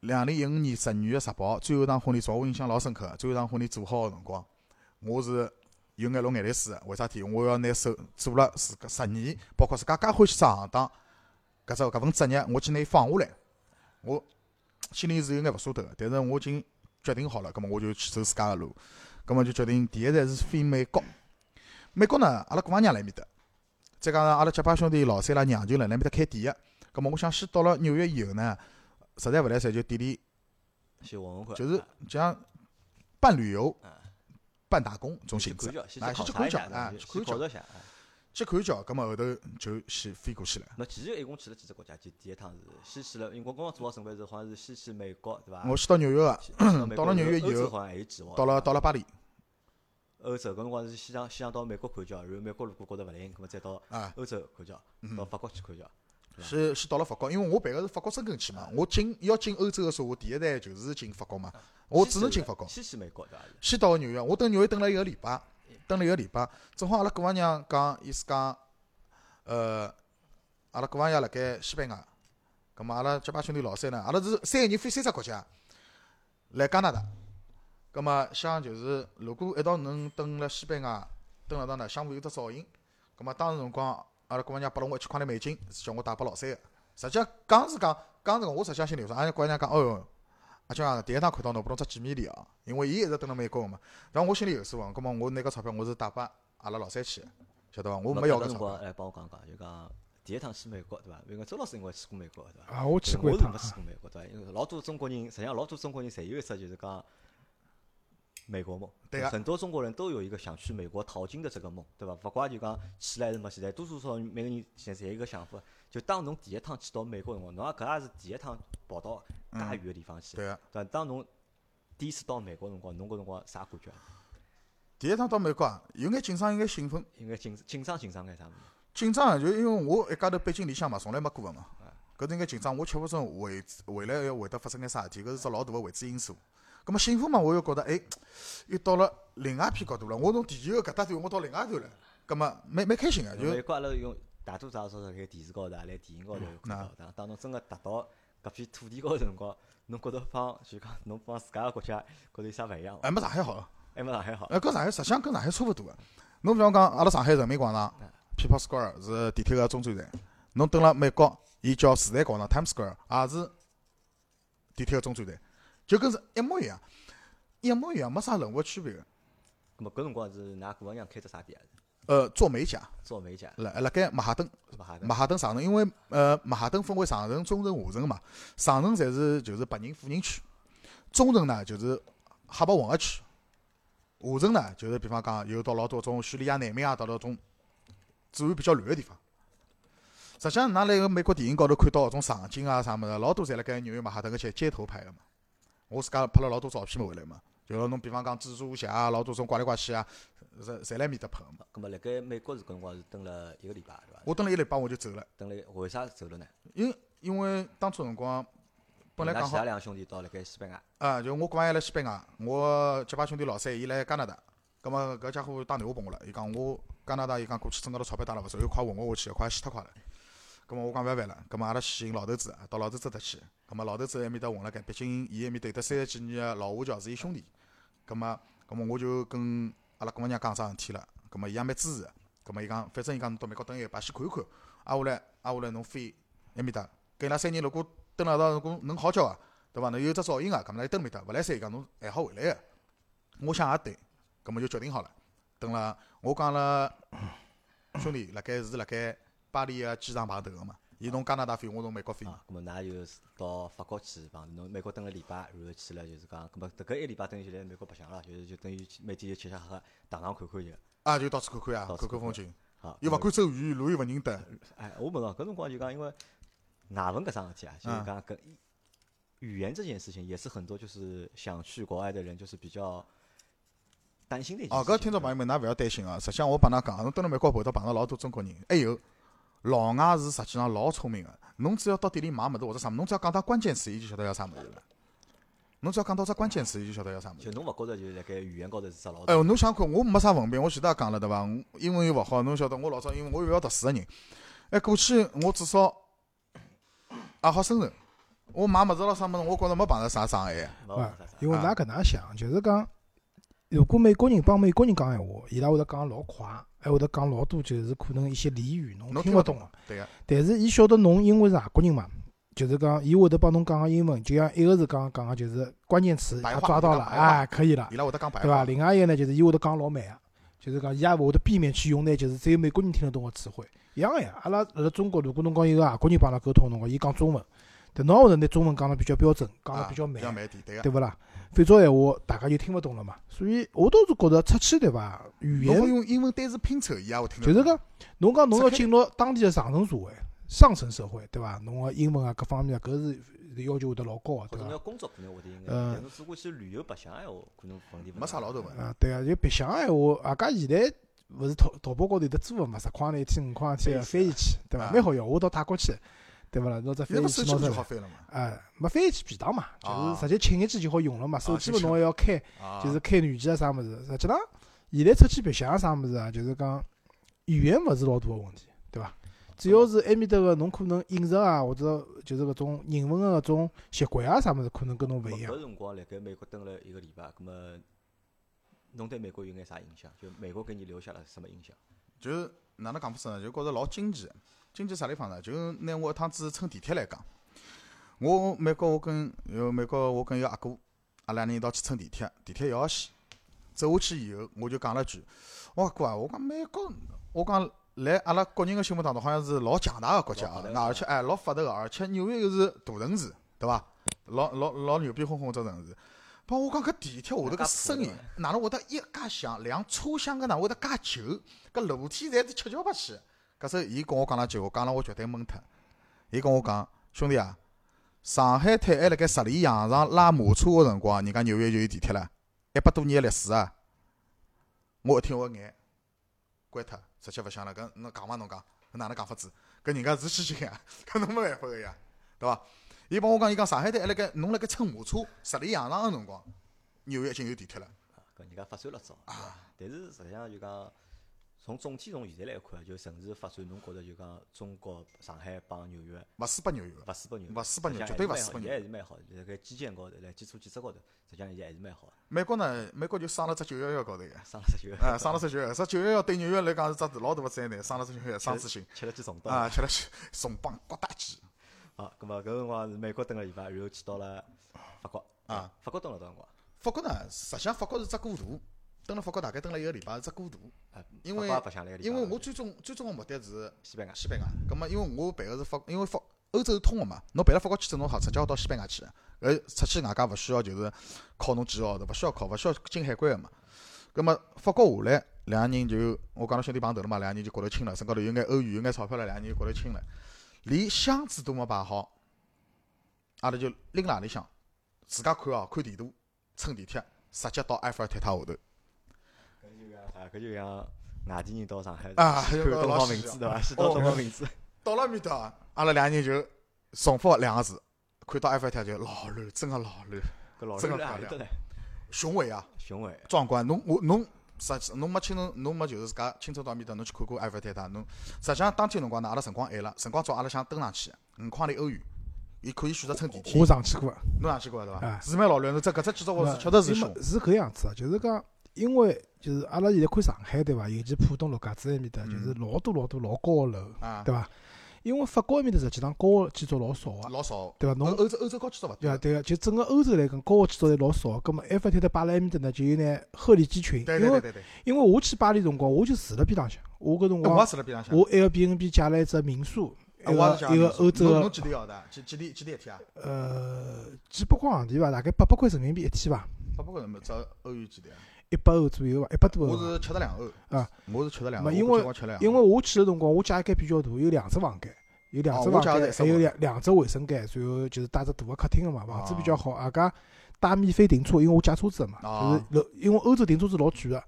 C: 两零一五年十二月十八号最后一场婚礼做，我印象老深刻。最后一场婚礼做好个辰光，我是有眼落眼泪水个。为啥体？我要拿手做了自家十年，包括自家介欢喜只行当，搿只搿份职业，我去拿伊放下来，我心里是有眼勿舍得个。但是我已经决定好了，葛末我就去走自家个路，葛末就决定第一站是飞美国。美国呢，阿拉姑妈娘辣埃面搭。再加上阿拉结拜兄弟老三拉娘舅辣辣埃面搭开店个，葛末我想先到了纽约以后呢，实在勿来三，就店里
A: 先混混看，
C: 就是
A: 啊
C: 像半旅游
A: 啊、
C: 半打工种性质啊
A: 去
C: 先去看
A: 一下，
C: 啊去看叫
A: 去考察一下。啊
C: 去看叫，葛末后头就先飞过去了。
A: 那其实一共去了几只国家？就第一趟是先去了，因为我刚刚做好准备是好像是先去美国对伐？
C: 我先到纽约个，到了纽约以后
A: 好像还有计划。
C: 到了到了巴黎
A: 欧洲搿辰光是先想先想到美国看叫，然后美国如果觉着勿灵，葛末再到
C: 啊，
A: 欧洲看叫，到法国去看叫。对
C: 先先到了法国，因为我办个是法国申根签嘛，我进要进欧洲个说话，第一站就是进法国嘛，我只能进法国。
A: 先去美国对伐？
C: 先到纽约，我等纽约等了一个礼拜，等了一个礼拜，正好阿拉姑妈娘讲，意思讲，呃，阿拉姑妈爷辣盖西班牙，葛末阿拉结拜兄弟老三呢，阿拉是三个人飞三只国家，来加拿大，葛末想就是如果一道能蹲辣西班牙，蹲辣到呢，相互有只照应，葛末当时辰光，阿拉姑妈娘拨了我一千块钿美金，是叫我带拨老三个，实际讲是讲，讲是讲我实际上心里有数，阿拉姑妈娘讲，哦哟。阿娇啊，第一趟看到侬，拨侬只见面礼哦，因为伊一直蹲辣美国个嘛。然后我心里有数个，葛末我拿个钞票我是带拨阿拉老三去个，晓得伐？我没要搿钞票。
A: 搿辰光来帮我讲讲，就讲第一趟去美国对伐？因为周老师因为去过美国对伐？
B: 啊，我去过
A: 我
B: 一趟
A: 是没去过美国对伐？因为老多中国人，实际上老多中国人侪有一只就是讲美国梦。
C: 对个
A: 很多中国人都有一个想去美国淘金的这个梦，对伐？勿怪就讲去了还是没去，但多多少少每个人现在侪有一个想法，就当侬第一趟去到美国辰光，侬也搿也是第一趟跑到介远个地方去，
C: 对个，
A: 对伐？当侬第一次到美国辰光，侬搿辰光啥感觉啊？
C: 第一趟到美国啊，有眼紧张，有眼兴奋。
A: 有眼紧紧张紧张眼啥物事？
C: 紧张啊，就因为我一家头背井离乡嘛，从来没过个嘛。搿是应该紧张，我吃勿准未未来要会得发生眼啥事体，搿是只老大个未知因素。葛末兴奋嘛，我又觉得哎，又到了另外一片角度了。我从地球个搿搭头，我到另外一头了，葛末蛮蛮开心个，就
A: 美国阿拉用大多数也是辣盖电视高头啊，来电影高头看到，当当侬真个达到搿片土地高头辰光，侬觉得帮就讲侬帮自家个国家觉得有啥勿一样伐？
C: 还没上海好。
A: 还没上海好。
C: 哎，跟上海实际上跟上海差勿多个。侬比方讲，阿拉上海人民广场 People Square 是地铁个中转站。侬蹲辣美国，伊叫时代广场 Times Square，也是地铁个中转站，就跟是一模一样。一模一样，没啥任何区别个。
A: 咁么搿辰光是㑚姑娘开只啥店啊？
C: 呃，做美甲，
A: 做美甲，
C: 辣辣盖曼哈顿，曼哈顿上层，因为呃曼哈顿分为上层、中层、下层个嘛，上层侪是就是白人富人区，中层呢就是黑白混合区，下层呢就是比方讲有到老多种叙利亚难民啊，到到种治安比较乱个地方。实际上，㑚辣个美国电影高头看到搿种场景啊啥物事，老多侪辣盖纽约曼哈顿搿些街头拍个嘛。我自家拍了老多照片回来嘛，就侬比方讲蜘蛛侠啊，老多种怪里怪气啊，侪侪辣埃面搭拍个嘛。
A: 咁么辣盖美国是搿辰光是蹲了一个礼拜对伐？
C: 我蹲了一礼拜我就走了，
A: 蹲了为啥走了呢？
C: 因因为当初辰光本来讲好
A: 㑚其他两个兄弟到辣盖西班牙，
C: 啊，就我哥还辣西班牙，我结拜兄弟老三伊辣加拿大，葛末搿家伙打电话拨我了，伊讲我加拿大，伊讲过去挣介多钞票打了勿少，又快混勿下去，快死脱快了。葛末我讲勿要烦了，葛末阿拉去寻老头子，到老头子搭去。葛末老头子埃面搭混辣盖，毕竟伊埃面搭有得三十几年个老华侨是伊兄弟。葛末，葛末我就跟阿拉姑娘讲桩事体了，葛末伊也蛮支持个。葛末伊讲，反正伊讲侬到美国蹲一礼拜先看一看，挨下来挨下来侬飞埃面搭，跟伊拉三人如果蹲辣一道，如果能好交个，对伐？侬有只照应个，搿么来蹲埃面搭，勿来三伊讲侬还好回来个。我想也对，葛末就决定好了。等了，我讲了，兄弟，辣盖是辣盖巴黎个机场碰头个嘛。伊从加拿大飞，我从美国飞。
A: 啊，咁么㑚就是到法国去帮侬美国蹲了礼拜，然后去了就是讲，咁么迭搿一礼拜等于就来美国白相了，就是就等于每天就吃吃喝喝，打打看看就。
C: 啊，就到处看看啊，看看风景，
A: 好，
C: 又勿敢走远，路又勿认得。
A: 哎，我问哦，搿辰光就讲，因为外文搿桩事体啊，就是
C: 嗯
A: 讲搿语言这件事情，也是很多就是想去国外的人就是比较担心的
C: 哦，
A: 事。
C: 搿听众朋友们，㑚勿要担心啊。实际上我帮㑚讲，侬蹲辣美国碰到碰到老多中国人，还有老外是实际上老聪明个。侬只要到店里买物事或者啥物事，侬只要讲到关键词，伊就晓得要啥物事了。侬只要讲到只关键词，伊就晓得要啥物事
A: 就。侬勿觉着就是辣盖语言高头是只老
C: 哎哟，侬想看，我没啥文凭，我前头也讲了对伐？英文又勿好，侬晓得我老早因为我又勿要读书个人，哎，过去我至少也好生存。我买物事咯啥物事，我觉着没碰着啥障碍。
B: 因为㑚搿能想，就是讲，如果美国人帮美国人讲闲话，伊拉会得讲老快，还会得讲老多，就是可能一些俚语侬
C: 侬听勿懂
B: 个。
C: 对个，
B: 但是伊晓得侬因为是外国人嘛，就是讲伊会得帮侬讲个英文，就像一个是刚刚讲个，就是关键词抓到了，哎，可以了，
C: 伊拉会得讲白
B: 对伐？另外一个呢，就是伊会得讲老慢个，就是讲伊也勿会得避免去用呢就是只有美国人听得懂个词汇，一样个呀。阿拉辣辣中国，如果侬讲一个外国人帮阿拉沟通辰光，伊讲中文，但侬也会得拿中文讲得比较标准，讲得
C: 啊
B: 比较慢。
C: 对
B: 勿啦？否则闲话大家就听勿懂了嘛。所以我倒是觉着出去对伐？语言
C: 用英文单词拼凑，伊也会听。
B: 就是讲，侬讲侬要进入当地的上层社会、上层社会，对伐？侬个英文啊各方面啊，搿是要求会得老高个，对伐
A: 或者侬要？工作可能会得应该，
B: 嗯
A: 但是如果去旅游白相闲话，可能问题勿
C: 没啥老大问题。
B: 啊，对啊，就白相个闲话，阿家现在勿是淘淘宝高头有得租个嘛，十块钿一天五块钿个飞机去，对伐？
C: 啊
B: 蛮好用，我到泰国去，对勿啦？拿只飞
C: 现在
B: 机去拿出来
C: 么手机就好，飞了嘛？
B: 哎，没飞机便当嘛，就
C: 啊
B: 是直接请一记就好用了嘛。手机
C: 就行
B: 嘛侬还要开，
C: 啊，
B: 就是开软件啊啥物事，实际上现在出去白相啥物事啊，就是讲语言勿是老大个问题，对伐？主要是埃面搭个侬可能饮食啊，或者就是搿种人文个搿种习惯啊啥物事，可能跟侬勿一样
A: 搿。辰光辣盖美国蹲了一个礼拜，葛么侬对美国有眼啥印象？就美国给你留下了什么印象？
C: 就哪能讲法子呢？就觉着老经济的，经济啥地方呢？就拿我一趟子乘地铁来讲，我美国我跟有美国我跟一个阿哥，阿拉两人一道去乘地铁，地铁一号线，走下去以后，我就讲了句，我讲哥啊，我讲美国，我讲来阿拉国人个心目当中好像是老强大个国家那而且哎老发达个，而且纽约又是大城市，对伐？老老老牛逼哄哄只城市。帮我讲搿地铁下头搿声音，哪能会得一介响，两车厢搿哪能会得介旧？搿楼梯侪是七窍八起。搿时候伊跟我讲了句话，讲了我绝对懵脱。伊跟我讲，兄弟啊，上海滩还辣盖十里洋场拉马车个辰光，人家纽约就有地铁了，一百多年个历史啊！我一听我眼关脱，直接勿想了。搿侬讲伐？侬讲搿哪能讲法子？搿人家是西人呀，搿侬没办法个呀，对伐？伊帮我讲，伊讲上海滩还辣盖侬辣盖乘马车十里洋场个辰光，纽约已经有地铁了。
A: 啊，搿人家发展了早？但是实际上就讲，从总体从现在来看，就城市发展，侬觉着就讲中国上海帮纽约
C: 勿输拨纽约个，
A: 勿输拨纽约，
C: 勿输拨纽约绝对勿输拨纽约
A: 还是蛮好的，辣盖基建高头，辣基础建设高头，实际上现在还是蛮好的，
C: 美国呢，美国就生了只九幺幺高头个，
A: 上了只九，
C: 啊，生了只九幺幺，只九幺幺对纽约来讲是只老大个灾难，生了只九幺幺双子星，
A: 吃了记重刀
C: 啊，吃了去重磅刮大鸡，
A: 啊，咁么搿辰光是美国蹲了礼拜，然后去到了法国
C: 啊，
A: 法国蹲了多辰光？
C: 法国呢，实际上法国是只过渡，蹲辣法国大概蹲了一个礼拜是只过渡，
A: 啊
C: 因为因为我最终最终个目的是
A: 西班牙
C: 西班牙。葛末因为我办个是法，因为法欧洲是通个嘛，侬办了法国签证，侬好直接好到西班牙去个。呃，出去外加勿需要就是考侬几个号头，勿需要考，勿需要进海关个嘛。咁么法国下来，两个人就我讲到兄弟碰头了嘛，两个人就觉头亲了，身高头有眼欧元，有眼钞票了，两个人就觉头亲了。连箱子都没摆好，阿拉就拎辣里向，自家看哦，看地图，乘地铁，直接到埃菲尔铁塔下头。
A: 搿就像啥？搿就像外地人到上海
C: 啊
A: 看东方明珠对伐？先到
C: 哦
A: 东方明珠，
C: 到了埃面搭，阿拉两个人就重复两个字，看到埃菲尔就老乱，真个老乱，
A: 搿老
C: 真
A: 师
C: 的漂亮？雄伟啊，
A: 雄伟，
C: 壮观。侬我侬实际侬没亲侬侬没就是自家亲手到埃面搭，侬去看过埃菲尔铁塔，侬实际上当天辰光呢，阿拉辰光晚了，辰光早阿拉想登上去，五块钿欧元，伊可以选择乘电梯
B: 我。上去过。
C: 侬上去过对伐？
B: 哎
C: 是蛮老乱，侬这搿只建筑物是确实是凶。
B: 是搿样子啊，就是讲，因为就是阿拉现在看上海对伐？尤其浦东陆家嘴埃面搭，就是老多老多老高个楼，
C: 啊，
B: 对伐？因为法国埃面搭实际上高个建筑老少个，
C: 老少。
B: 对伐？侬
C: 欧欧洲欧洲高建筑勿
B: 对啊，对个，就整个欧洲来讲，高个建筑侪老少。葛末埃菲尔铁塔摆辣埃面搭呢，就有眼鹤立鸡群。
C: 对对对对对。
B: 因为我去巴黎辰光，我就住辣边浪向，我搿辰
C: 哎我住辣边浪向。
B: 我 Airbnb 借了一只民宿，一个一个欧洲
C: 侬几钿号的啊？几几钿几钿一天啊？
B: 呃几百块行钿伐，大概八百块人民币一天伐，
C: 八百块人民币，只欧元几钿啊？
B: 一百欧左右伐，一百多欧。
C: 我是七十两欧
B: 啊，
C: 我是七十两欧，
B: 嘛因为因为我去个辰光，我家一间比较大，有两只房间，有两只房间，还有两两只卫生间，然后就是带只大个客厅个嘛，房子比较
C: 哦
B: 好。阿家带免费停车，因为我借车子个嘛，
C: 哦
B: 就是楼，因为欧洲停车是老贵个。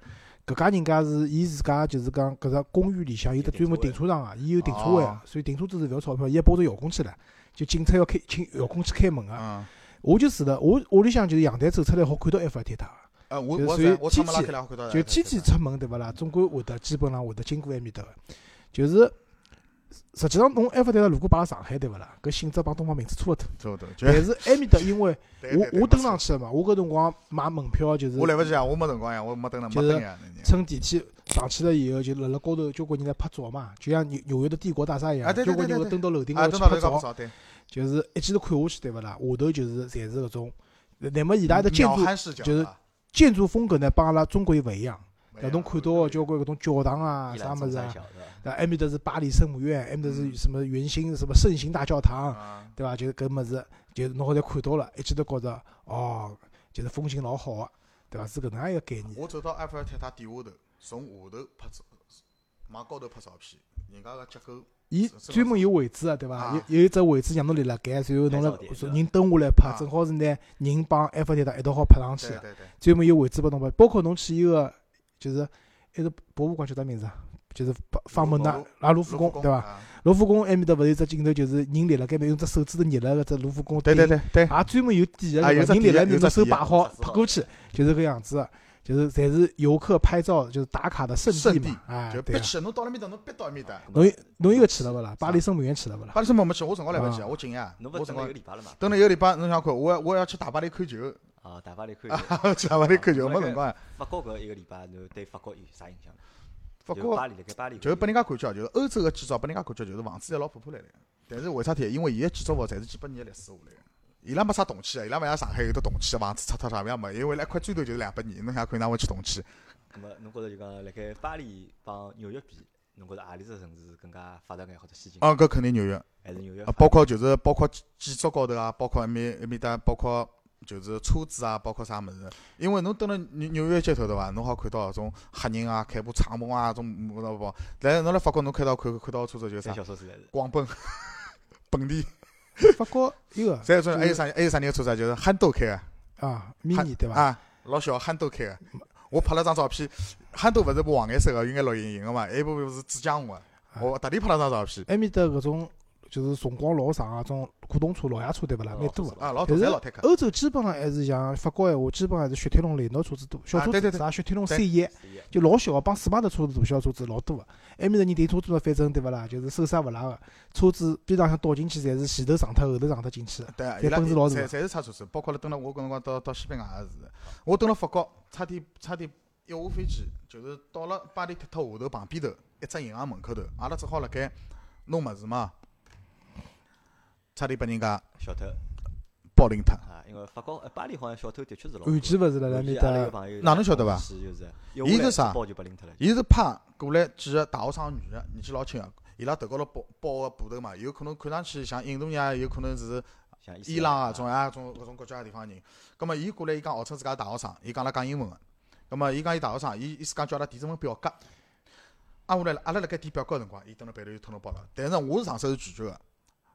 B: 搿家人家是伊自家就是讲搿只公寓里向有得专门停车场个，伊有停车位所以停车子是勿要钞票，伊还包着遥控器唻，就警察要开请遥控器开门个。
C: 嗯，
B: 我就住了，我屋里向就是阳台走出来好看到埃菲尔铁塔个。
C: 呃，我我在我
B: 天气
C: 开了看到，
B: 就天天出门对勿啦，总归会得基本上会得经过埃面搭个。就是实际上侬埃菲尔铁塔如果摆辣上海对勿啦，搿性质帮东方明珠差勿多。
C: 差勿多，
B: 但是埃面搭因为 我我登上去了嘛，我搿辰光买门票就是
C: 我来勿及啊，我没辰光呀，我没登了，没
B: 就是
C: 登呀，
B: 乘电梯上去了以后，就辣辣高头交关人来拍照嘛，就像纽纽约的帝国大厦一样，交关人会登到楼顶
C: 啊，
B: 高头去拍照，就是一记头看下去对勿啦，下头就是侪是搿种，乃末伊拉的建筑就是
C: 啊
B: 建筑风格呢，帮阿拉中国又勿一样。
C: 没有
B: 对，侬看到个交关搿种教堂啊，啥物事啊，埃面搭是巴黎圣母院，埃面搭是什么圆心什么圣心大教堂，
C: 啊，
B: 对伐？就是搿物事，就是侬好像看到了，一记头觉着哦，就是风景老好个，对伐？是搿能样一个概念。
C: 我走到埃菲尔铁塔底下头，从下头拍照，往高头拍照片，人家个结构
B: 伊专门有位置个，对伐？
C: 啊
B: 有有一只位置让侬立辣盖，然后侬辣人蹲下来拍，
C: 啊
B: 正好是拿人帮埃菲尔铁塔一道好拍上去个，专门有位置拨侬拍。包括侬去一个就是一个博物馆叫啥名字啊？就是放放门那
C: 卢
B: 拉卢浮宫，对伐？
C: 啊？
B: 卢浮宫埃面搭勿是有只镜头，就是人立辣盖面，用只手指头捏了搿只卢浮宫
C: 对对对对，
B: 也专门有底个，人立辣面，
C: 只
B: 手摆好拍过去，就是搿样子的，就是侪是游客拍照就是打卡的圣
C: 圣地
B: 地嘛，哎。
C: 就必去，侬到了面搭，侬必到埃面搭。
B: 侬侬一个去了勿啦？巴黎圣母院去了勿啦？
C: 巴黎圣母没去，我辰光来勿及，
B: 啊
C: 我近呀，我辰光
A: 一个礼拜了嘛？
C: 等了一个礼拜，侬想看，我要我要去大巴黎 看球，
A: 啊，大巴黎看
C: 啊
A: 球。
C: 去大巴黎看球，没辰光呀。
A: 法国搿一个礼拜，侬对法国有啥印象？
C: 法国
A: 就巴黎辣盖巴黎，
C: 就是拨人家感觉，就是欧洲个建筑，拨人家感觉就是房子侪老破破烂烂。但是为啥体？因为伊个建筑物侪是几百年个历史下来个，伊拉没啥动迁个，伊拉勿像上海有得动迁个房子，拆脱啥物样没，因为一块砖头就是两百年，侬想看哪会去动迁？
A: 咁么侬觉着就讲辣盖巴黎帮纽约比，侬觉着何里只城市更加发达眼或者先进？
C: 哦，搿肯定纽约，
A: 还是纽约
C: 啊，？包括就是包括建筑高头啊，包括埃面埃面搭，包括就是车子啊，包括啥物事。因为侬蹲辣纽纽约街头对伐？侬好看到搿种黑人啊，开部敞篷啊，种勿勿勿。但是侬辣法国侬开到看看到车子就是啥？
A: 小车子来是。
C: 广本、本地，
B: 法国有个
C: 再有种还有啥还有啥人个车子啊？就是憨豆开个。
B: 啊，mini 对伐？
C: 啊，老小憨豆开个。我拍了张照片，憨豆勿是部黄颜色个，有眼绿莹莹个嘛，还一部是紫浆红个。我特地拍了张照片。
B: 埃面搭搿种就是辰光老长啊，种古董车、老爷车对勿啦？蛮多个。
C: 啊，老大
B: 但是。欧洲基本上还是像法国闲话，基本上还是雪铁龙领导车子多，小车子啥雪铁龙
C: 对
B: C 一，就老小个，帮斯巴达车子大小车子老多个。埃面搭人停车子嘛，反正对勿啦，就是手刹勿拉个，车子边浪向倒进去，侪是前头上脱，后头上脱进去个。
C: 对，
B: 侪
C: 伊拉
B: 奔驰老大
C: 侪侪是差车子，包括了蹲了我搿辰光到到西班牙也是，我蹲了法国，差点差点一下飞机，就是到了巴黎铁塔下头旁边头一只银行门口头，阿拉只好辣盖弄物事嘛，差点被人家
A: 小偷，
C: 包领脱。
A: 啊，因为法国呃巴黎好像小偷的确是老多。
B: 安检勿是辣辣埃面
A: 我记得阿拉有
B: 搭，
A: 朋友
C: 哪能晓得伐伊是啥。伊是派过来几个大学生女个，年纪老轻个，伊拉头高头包包个布头嘛，有可能看上去像印度人啊，有可能是
A: 像
C: 伊朗啊，种啊种搿种国家个地方人。葛末伊过来，伊讲号称自家大学生，伊讲拉讲英文个。葛末伊讲伊大学生，伊意思讲叫阿拉填这份表格。挨下来，阿拉辣盖填表格个辰光，伊蹲辣背头就偷偷包了。但是我是上手是拒绝个。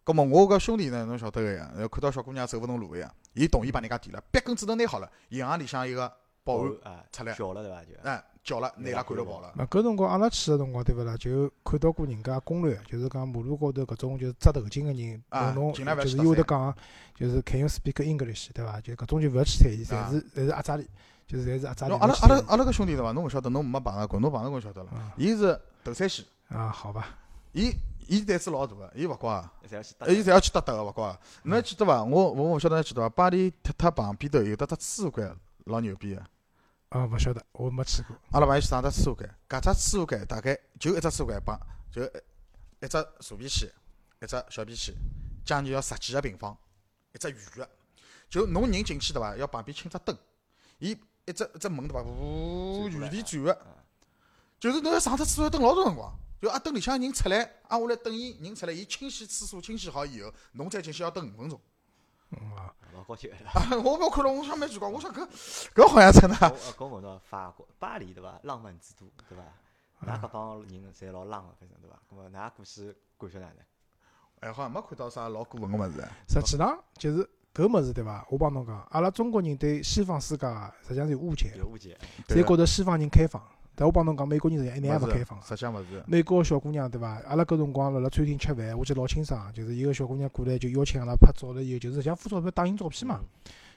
C: 葛末我搿兄弟呢，侬晓得个呀，要看到小姑娘走勿动路个呀，伊同意帮人家提了，笔根纸头拿好了，银行里向一个保安，
A: 啊
C: 出来
A: 叫了对伐？就
C: 哎，叫了，拿伊拉赶头跑了。
B: 那搿辰光阿拉去个辰光对勿啦？就看到过人家攻略，就是讲马路高头搿种就是扎头巾个人，
C: 啊
B: 侬侬
C: 尽量勿要
B: 就是伊会得讲，就是 Can you speak English 对伐？就搿种就勿要去睬伊，
C: 啊
B: 侪是侪是阿扎里，就是侪是阿扎里。
C: 侬阿拉阿拉阿拉搿兄弟对伐？侬勿晓得，侬没碰着过，侬碰着过晓得了。
B: 啊
C: 伊是头山西，
B: 啊，好吧，
C: 伊伊胆子老大个，伊勿怪个。
A: 侪要去打
C: 伊侪要去搭搭个，勿怪个。侬还记得伐？我我勿晓得还记得伐？巴黎铁塔旁边头有得只厕所间，老牛逼个。
B: 啊，勿晓得，我没去过。
C: 阿拉朋友去上只厕所间，搿只厕所间大概就一只厕所间帮，就一一只坐便器，一只小便器，将近要十几个平方，一只圆个。就侬人进去对伐？要旁边请只灯，伊一只一只门对伐？呜，原地转个。就是侬要上只厕所要等老多辰光，就阿等里向人出来，挨下来等伊人出来，伊清洗厕所清洗好以后，侬再进去要等五分钟。
B: 嗯啊，
A: 老高级个。
C: 啊，我没看了，我想蛮奇怪，我想搿搿好像真的。
A: 我呃跟我问到法国巴黎对伐？浪漫之都对伐？㑚搿帮人侪老浪个，反正对伐？咾么㑚过去感觉哪能？
C: 哎，好像没看到啥老过分个物事。
B: 实际上就是搿物事对伐？我帮侬讲，阿拉中国人对西方世界啊实际上是有误解的，
A: 有误解。
B: 侪觉着西方人开放，但我帮侬讲，美国人实际一点也
C: 勿
B: 开放。
C: 实际上勿是。
B: 美国个小姑娘对伐？阿拉搿辰光辣辣餐厅吃饭，我记得老清爽，就是一个小姑娘过来就邀请阿拉拍照了以后，就是实际上附照片打印照片嘛。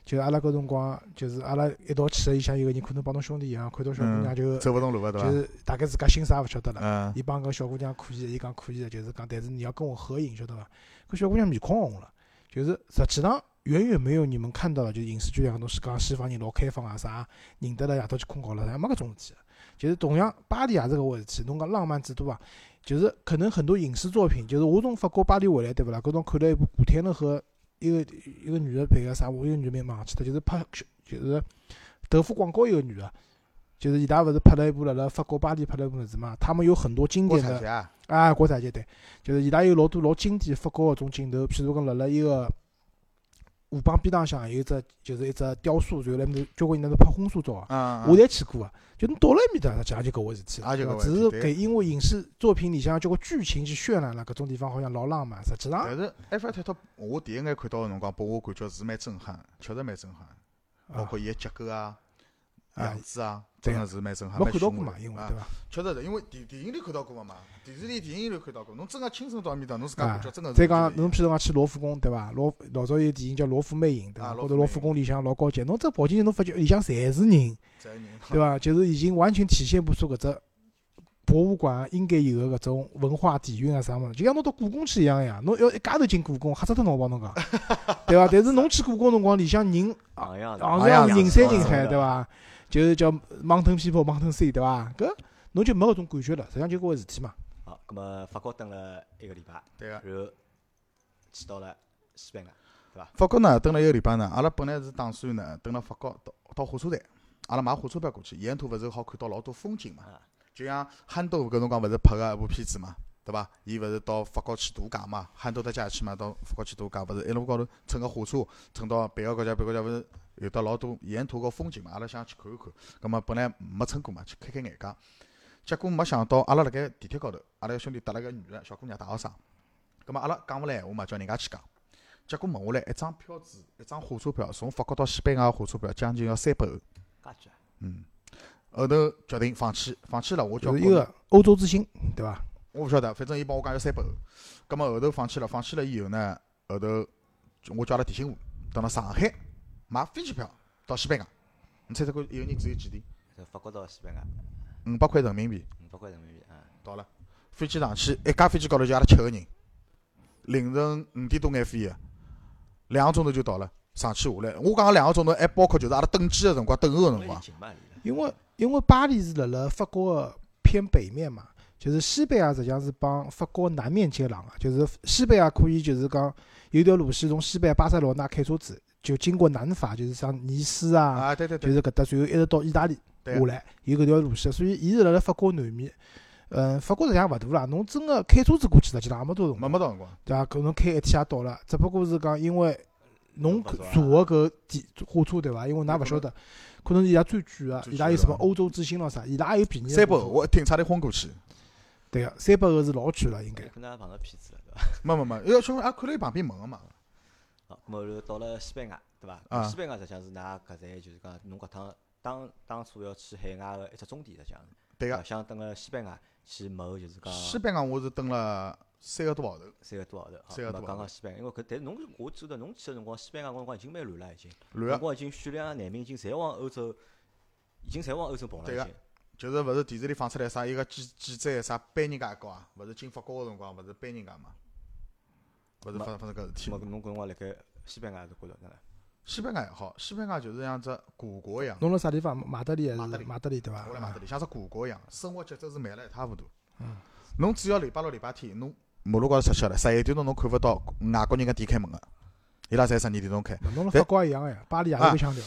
B: 就阿拉搿辰光，就是阿拉一道去个里向有个人，可能帮侬兄弟一样，看到小姑娘就
C: 走勿动路个对伐？
B: 就是大概自家姓啥也勿晓得了。
C: 嗯，
B: 伊帮搿小姑娘可以，伊讲可以的，就是讲，但是你要跟我合影，晓得伐？搿小姑娘面孔红了，就是实际上远远没有你们看到的，就是影视剧里向东西讲西方人老开放啊，啥认得了夜到去困觉了，啥没搿种事体。就是同样巴黎也是搿回事体，侬讲浪漫之都啊，就是可能很多影视作品，就是我从法国巴黎回来，对勿啦？搿辰看了一部古天乐和一个一个女的配个啥，我一个女的名忘记脱，就是拍就是德芙广告一个女的。就是伊拉勿是拍了一部辣辣法国巴黎拍了一部么子嘛？他们有很多经典的
C: 啊，
B: 啊，国产剧对，就是伊拉有老多老经典法国搿种镜头，譬如讲辣辣一个河浜边浪向有一只就是一只雕塑，然后来面头交关人在那拍婚纱照啊，
C: 嗯，
B: 我侪去过啊。就侬到了埃面搭，实际上就搿回事体了？只是
C: 搿
B: 因为影视作品里向交关剧情去渲染了搿种地方好像老浪漫，实际上
C: 但是埃菲尔铁塔，我第一眼看到个辰光，拨我感觉是蛮震撼，确实蛮震撼，包
B: 啊
C: 括伊个结构啊、
B: 啊
C: 样子啊，
B: 对
C: 真个是蛮震撼。
B: 没看到过嘛，因为
C: 啊
B: 对伐？
C: 确实是，因为电电影里看到过个嘛，电视里、电影里看到过，侬真个亲身到埃面搭，侬自家
B: 啊
C: 感觉真个是。
B: 再讲侬譬如讲去罗浮宫对伐？罗老早有电影叫《罗浮魅影》对伐？
C: 啊
B: 高头罗浮宫里向老高级，侬这跑进去侬发觉里向侪是人。对伐？就是已经完全体现不出搿只博物馆应该有个搿种文化底蕴啊啥物事，就像侬到故宫去一样呀，侬要一家头进故宫，吓死脱侬！我帮侬讲，对伐？但是侬去故宫辰光，里向人
A: 行样
B: 行
C: 行样
B: 样人山人海，对伐？就是叫 Mountain People Mountain Sea，对伐？搿侬就没搿种感觉了，实际上就搿回事体嘛。
A: 好，咁么法国等了一个礼拜，
C: 对个。
A: 然后去到了西班牙，对伐
C: 法国呢，蹲了一个礼拜呢，阿拉本来是打算呢，蹲了法国到到火车站，阿拉买火车票过去，沿途勿是好看到老多风景嘛
A: 啊？
C: 就像憨豆搿辰光勿是拍个一部片子嘛，对伐？伊勿是到法国去度假嘛？憨豆搭假期嘛，到法国去度假，勿是一路高头乘个火车，乘到别个国家，别个国家勿是有得老多沿途个风景嘛？阿拉想去看一看，葛末本来没乘过嘛，去开开眼界。结果没想到，阿拉辣盖地铁高头，阿拉个兄弟搭了个女个小姑娘大学生，葛末阿拉讲勿来闲话嘛，叫人家去讲。结果问下来，一张票子，一张火车票，从法国到西班牙个火车票将近要三百欧。
A: 介贵啊！
C: 嗯，后头决定放弃，放弃了。我叫
B: 就是一个欧洲之星，对伐？
C: 我勿晓得，反正伊帮我讲要三百欧。葛末后头放弃了，放弃了以后呢，后头我叫阿拉提醒我，到了上海买飞机票到西班牙。你猜猜看，一个人只有几钿？
A: 从法国到西班牙，
C: 五百块人民币
A: 五百块人民币啊！
C: 到了。飞机上去，一架飞机高头就阿拉七个人，凌晨五点多眼飞个，两个钟头就到了。上去下来，我讲个两个钟头还包括就是阿拉登机个辰光、等候个辰光。
B: 因为因为巴黎是辣辣法国个偏北面嘛，就是西班牙实际上是帮法国南面接壤个，就是西班牙可以就是讲有条路线从西班牙巴塞罗那开车子，就经过南法，就是像尼斯啊，
C: 啊，对对对，
B: 就是搿搭，最后一直到意大利
C: 对
B: 下来，有搿条路线，所以伊是辣辣法国南面。嗯，法国实际上勿大啦，侬真个开车子过去，实际上也没多辰光，
C: 没没到辰光，
B: 对伐？搿能开一天也到了，只不过是讲因为侬坐个搿电火车对伐？因为㑚勿晓得，可能是伊拉最贵个，伊拉有什么欧洲之星咯啥，伊拉也有便宜的
C: 三百，
B: 火车
C: 我一听差点昏过去。
B: 对个，三百个是老贵了，应该。
A: 可能也碰着骗子了，对伐？
C: 没没没，要小也看了伊旁边问个嘛。
A: 好，咁后头到了西班牙，对伐？
C: 啊
A: 西班牙实际上是㑚搿站就是讲侬搿趟当当初要去海外个一只终点，实际上是。
C: 对个，
A: 想等了西班牙去谋就是讲
C: 西班牙我是蹲了三个多号头，
A: 三个多号头。
C: 三个多号头
A: 讲讲西班牙，因为搿但是侬我记得侬去个辰光，西班牙辰光已经蛮乱了，已经。
C: 乱个，
A: 辰光已经血量难民已经侪往欧洲，已经侪往欧洲跑了，
C: 对个
A: 已经。
C: 就是勿是电视里放出来啥一个记记者啥背人家一个啊，勿是进法国个辰光，勿是背人家嘛，勿是发生发生搿事体
A: 咁。么侬搿辰光辣盖西班牙是觉着哪能？
C: 西班牙也好，西班牙就是像只古国一样，
B: 侬辣啥地方？马德里还是
C: 马德里
B: 马德里对伐？
C: 我辣马德里像只古国一样，生活节奏是慢了一塌糊涂。
B: 嗯
C: 侬只要礼拜六、礼拜天，侬马路高头出去了，十一点钟侬看勿到外国人个店开门个，伊拉侪十二点钟开。
B: 侬辣法国也一样个呀，巴黎也有
C: 啊
B: 个腔调。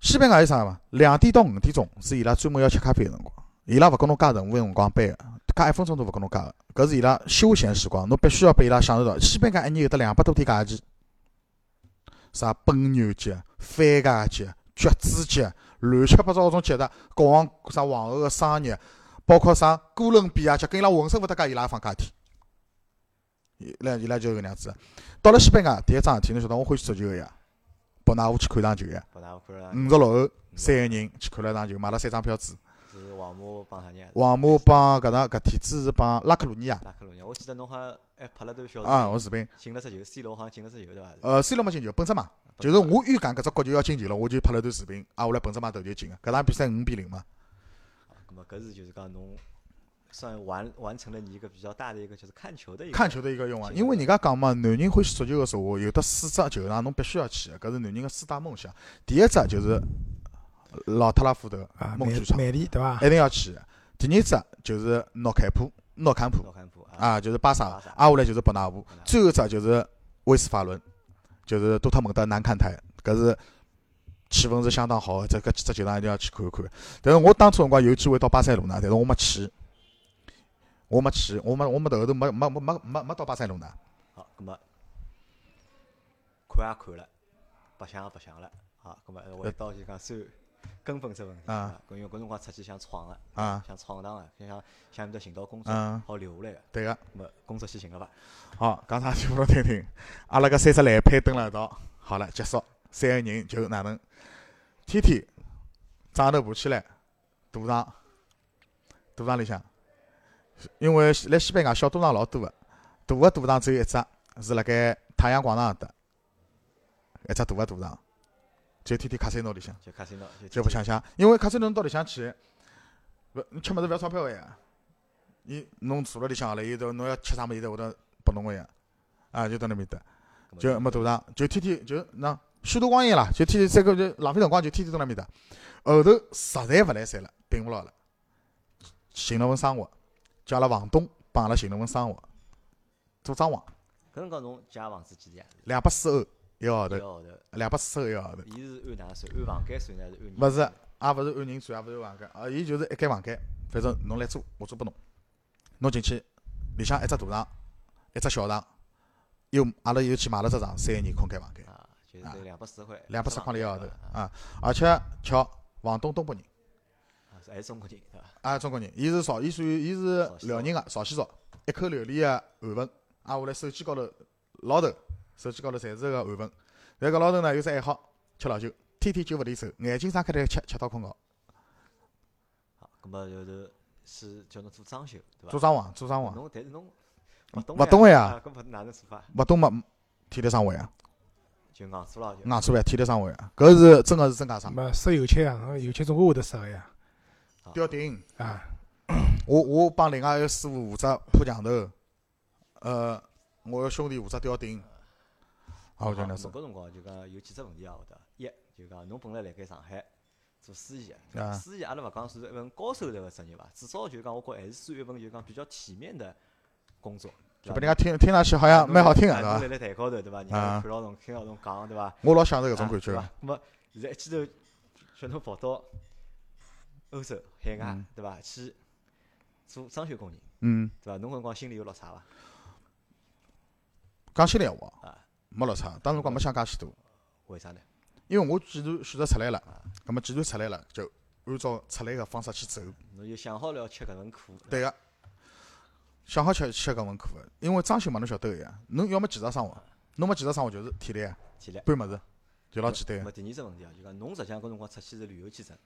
C: 西班牙有啥嘛？两点到五点钟是伊拉专门要吃咖啡个辰光，伊拉勿跟侬加任何辰光班个，加一分钟都勿跟侬加个，搿是伊拉休闲时光，侬必须要拨伊拉享受到。西班牙一年有得两百多天假期，啥奔牛节、番茄节、橘子节，乱七八糟搿种节日，国王啥皇后个生日，包括啥哥伦比亚节，跟伊拉浑身勿搭界，伊拉放假天。伊拉伊拉就搿能样子。到了西班牙，第一桩事体侬晓得，我欢喜足球个呀，跑哪湖去看场球呀。五十六后，三个人去看了场球，买了三张票子。
A: 是皇马帮啥人啊？
C: 皇马帮搿场搿天子是帮拉克鲁尼亚
A: 拉克鲁尼亚，我记得侬好像还拍了段小视
C: 啊，
A: 频
C: 我视频。
A: 进了只球，C 罗好像进了只球对伐？
C: 呃，C 罗没进球，本泽马就是我预感搿只国球要进球了，我就拍了段视频，啊，我来本泽马头球进个，搿场比赛五比零嘛。
A: 咁么搿是就是讲侬算完完成了你一个比较大的一个就是看球的一个
C: 看球的一个愿
A: 望，
C: 因为人家讲嘛，男人欢喜足球个社会，有得四只球场侬必须要去的，搿是男人个四大梦想。第一只就是老特拉福德
B: 啊，
C: 梦剧场，
B: 美丽对伐？
C: 一定要去。的。第二只就是诺坎普，诺坎普。
A: 诺坎普啊，
C: 啊，就是巴萨挨下来就是伯纳乌。最后一只就是威斯法伦，就是多特蒙德南看台，搿是气氛是相当好的，这搿几只球场一定要去看一看。但是我当初辰光有机会到巴塞罗那，但是我没去，我没去，我没我没头后头没没没没没没到巴塞罗那。
A: 好，咁么看也看了，白相也白相了，好，咁么回到就讲算根本只问题
C: 啊。
A: 因为搿辰光出去想闯个
C: 啊，
A: 想闯荡个，想想想面搭寻到工作
C: 嗯，
A: 好留下来个，
C: 对个。
A: 咁么工作先寻个伐？
C: 好，讲啥全部都听听。阿拉搿三只蓝配蹲辣一道，好了，结束。三个人就哪能，天天早头爬起来，赌场，赌场里向，因为来西班牙小赌场老多个，大个赌场只有一只，是辣盖太阳广场搿搭，一只大个赌场，就天天卡西诺里向。
A: 就卡西诺，
C: 就不想想，因为卡西诺侬到里向去，勿你吃物事勿要钞票个呀。伊侬坐辣里向好了，伊头侬要吃啥物事，伊头会得拨侬个呀。啊，就到那面搭，就没赌场，就天天就那虚度光阴啦，就天天三个就浪费辰光，就天天到那面搭。后头实在勿来三了，摒勿牢了，寻了份生活，叫阿拉房东帮阿拉寻了份生活，做装潢，
A: 搿辰光侬借房子几钿啊？
C: 两百四欧一个号头，
A: 一个号头，
C: 两百四十一个号头。
A: 伊是按哪算？按房间算呢，还是按人？
C: 勿是，也勿是按人算，也勿是按房间，啊，伊就是一间房间，反正侬来租，我租拨侬。侬进去，里向一只大床，一只小床，又阿拉又去买了只床，三个人空间房间，
A: 啊，就是两百四十块，
C: 两百四块钿一个号头
A: 啊，
C: 啊！而且巧，房东东北人，
A: 还是中国人对伐？
C: 啊，中国人，伊是朝，伊属于伊是辽宁个潮西族，一口流利个韩文，啊，下来手机高头老头，手机高头侪是个韩文。但搿老头呢有只爱好，吃老酒，天天酒勿离手，眼睛张开来吃，吃到困觉。
A: 好，咁么就是是叫侬做装修对伐？
C: 做装潢，做装潢，
A: 侬但是侬勿懂
C: 勿懂个呀
A: 啊，搿么哪能做法？
C: 勿懂嘛，体力生活呀。
A: 就硬做了就。
C: 硬做饭，体力生活呀，搿是真个是真家生活。
B: 没塞油漆啊，油漆总归会得塞个呀。
C: 吊顶，
B: 啊，
C: 我我帮另外一个师傅负责铺墙头，呃，我个兄弟负责吊顶。啊，我讲那是
A: 侬搿辰光就讲有几只问题啊，会得一就讲侬本来辣盖上海做司仪司仪阿拉勿讲是一份高收入个职业伐，至少就讲我觉还是算一份就讲比较体面的工作，
C: 就拨人家听听上去好像蛮好听个，
A: 啊
C: 对伐？
A: 侬辣辣台高头对伐？人
C: 啊
A: 家看牢侬，听牢侬讲对伐？
C: 我老享受搿种
A: 啊
C: 感觉个
A: 对伐。？那么现在一记头叫侬跑到欧洲海外
C: 嗯
A: 对伐？去做装修工人
C: 嗯，
A: 对伐？侬搿辰光心里有落差伐？
C: 讲心里话
A: 啊，
C: 没落差，当时光没想介许多，
A: 为啥呢？
C: 因为我既然选择出来了
A: 啊，
C: 葛么既然出来了，就按照出来个方式去走。
A: 侬就想好了要吃搿份苦。
C: 对个，想好吃吃搿份苦个，因为装修嘛，侬晓得个呀，侬要么技术生活，侬没技术生活就是体力啊，
A: 体力。
C: 搬物事，就老简单个。
A: 第二只问题啊，就讲侬实际上搿辰光出去是旅游签证，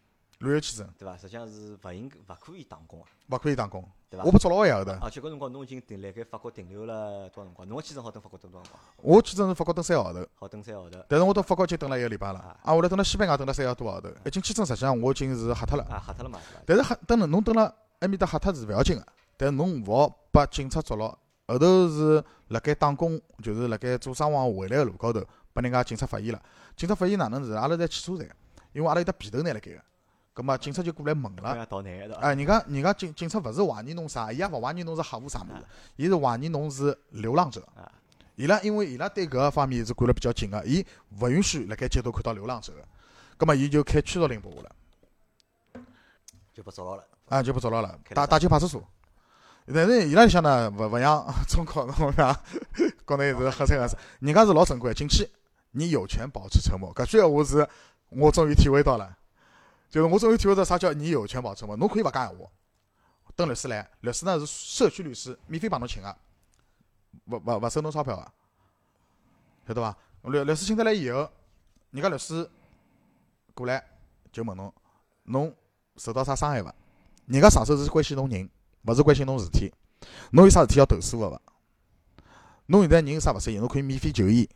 C: 旅游签证
A: 对伐？实际上是勿应勿可以打工个，
C: 勿可以打工，
A: 对伐
C: 我？被捉牢个呀后头。
A: 而且搿辰光侬已经停辣盖法国停留了多少辰光？侬个签证好等法国等多少辰光？
C: 我签证是法国等三个号头，
A: 好等三个号头。
C: 但是我到法国已经等了一个礼拜了
A: 啊，
C: 啊，我来等了西班牙等了三个多号头，已经签证实际上我已经是吓脱了。
A: 啊，吓脱了嘛，
C: 但是吓等了侬等了埃面搭吓脱是勿要紧个，但是侬勿好把警察捉牢。后头是辣盖打工，就是辣盖做生活回来个路高头，拨人家警察发现了。警察发现哪能是？阿拉在汽车站，因为阿拉有得皮头拿辣盖个，葛末警察就过来问了。哎，人家人家警警察勿是怀疑侬啥，伊也勿怀疑侬是黑户啥物事，伊是怀疑侬是流浪者
A: 啊。
C: 伊拉因为伊拉对搿个方面是管了比较紧个，伊勿允许辣盖街头看到流浪者个，葛末伊就开驱逐令拨我了。
A: 就被捉牢了。
C: 啊，就被捉牢了，打
A: 开了
C: 打进派出所。但是伊拉里向呢，勿勿像中国侬讲国内是黑三个事，人家是老正规，进去你有权保持沉默。搿句闲话是我终于体会到了，就是我终于体会到啥叫你有权保持沉默，侬可以勿讲闲话，等律师来，律师呢是社区律师，免费帮侬请个，勿勿勿收侬钞票个，晓得伐？律律师请得来以后，人家律师过来就问侬，侬受到啥伤害伐？人家上手是关心侬人，勿是关心侬事体。侬有啥事体要投诉个伐？侬现在人有啥勿适应，侬可以免费就医。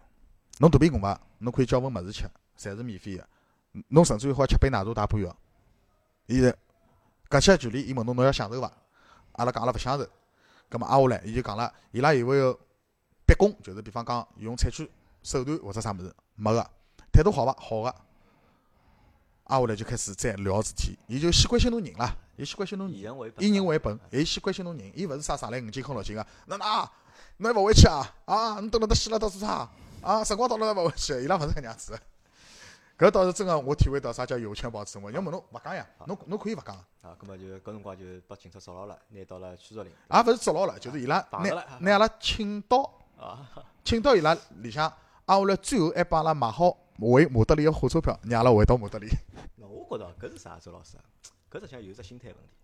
C: 侬肚皮饿伐？侬可以叫份物事吃，侪是免费个。侬甚至于好吃杯奶茶打半药。现在搿些权利，伊问侬侬要享受伐？阿拉讲阿拉勿享受。葛末挨下来，伊就讲了，伊拉有没有逼供？就是比方讲用采取手段或者啥物事，没个。态度好伐？好个。挨下来就开始再聊事体，伊就先关心侬人啦，伊先关心侬人
A: 以。人为本。
C: 以人为本，伊先关心侬人，伊勿是啥上来五斤空六斤个，哪能啊？侬还勿回去啊？啊，侬蹲辣搭死了到做啥？啊，辰光到了还勿回去，伊拉勿是搿能样子。搿倒是真个，我体会到啥叫有权保持沉默。要么侬勿讲呀，侬侬可以勿讲，
A: 啊，葛末就搿辰光就拨警察捉牢了，拿到了驱逐令。
C: 也勿是捉牢了，就是伊拉拿
A: 了
C: 拿阿拉请到
A: 啊，
C: 请到伊拉里向，挨下来最后还帮阿拉买好回马德里个火车票，让阿拉回到马德里。
A: 那我觉着搿是啥，周老师啊？搿实际上有一只心态问题，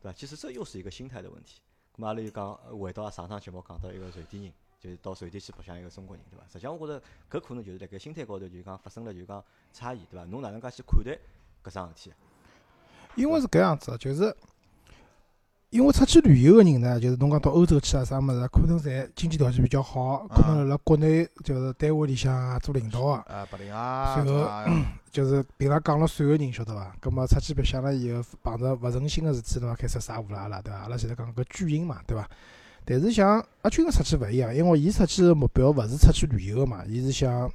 A: 对伐？其实这又是一个心态的问题。咁嘛阿拉又讲呃回到上趟节目讲到一个瑞典人，就是到瑞典去白相一个中国人，对伐？实际上我觉着搿可能就是辣盖心态高头就讲发生了就讲差异，对伐？侬哪能介去看待搿桩事体？
B: 因为是搿样子，就是因为出去旅游个人呢，就是侬讲到欧洲去啊啥物事，可能侪经济条件比较好，可能辣辣国内就是单位里向啊做领导个，
C: 啊，白领啊，
B: 然后
C: 啊
B: 就是平常讲了算个人，晓得伐？葛末出去白相了以后，碰着勿顺心个事体，对伐？开始撒胡啦啦，对伐？阿拉现在讲搿巨婴嘛，对伐？但是像阿军个出去勿一样，因为伊出去个目标勿是出去旅游个嘛，伊是想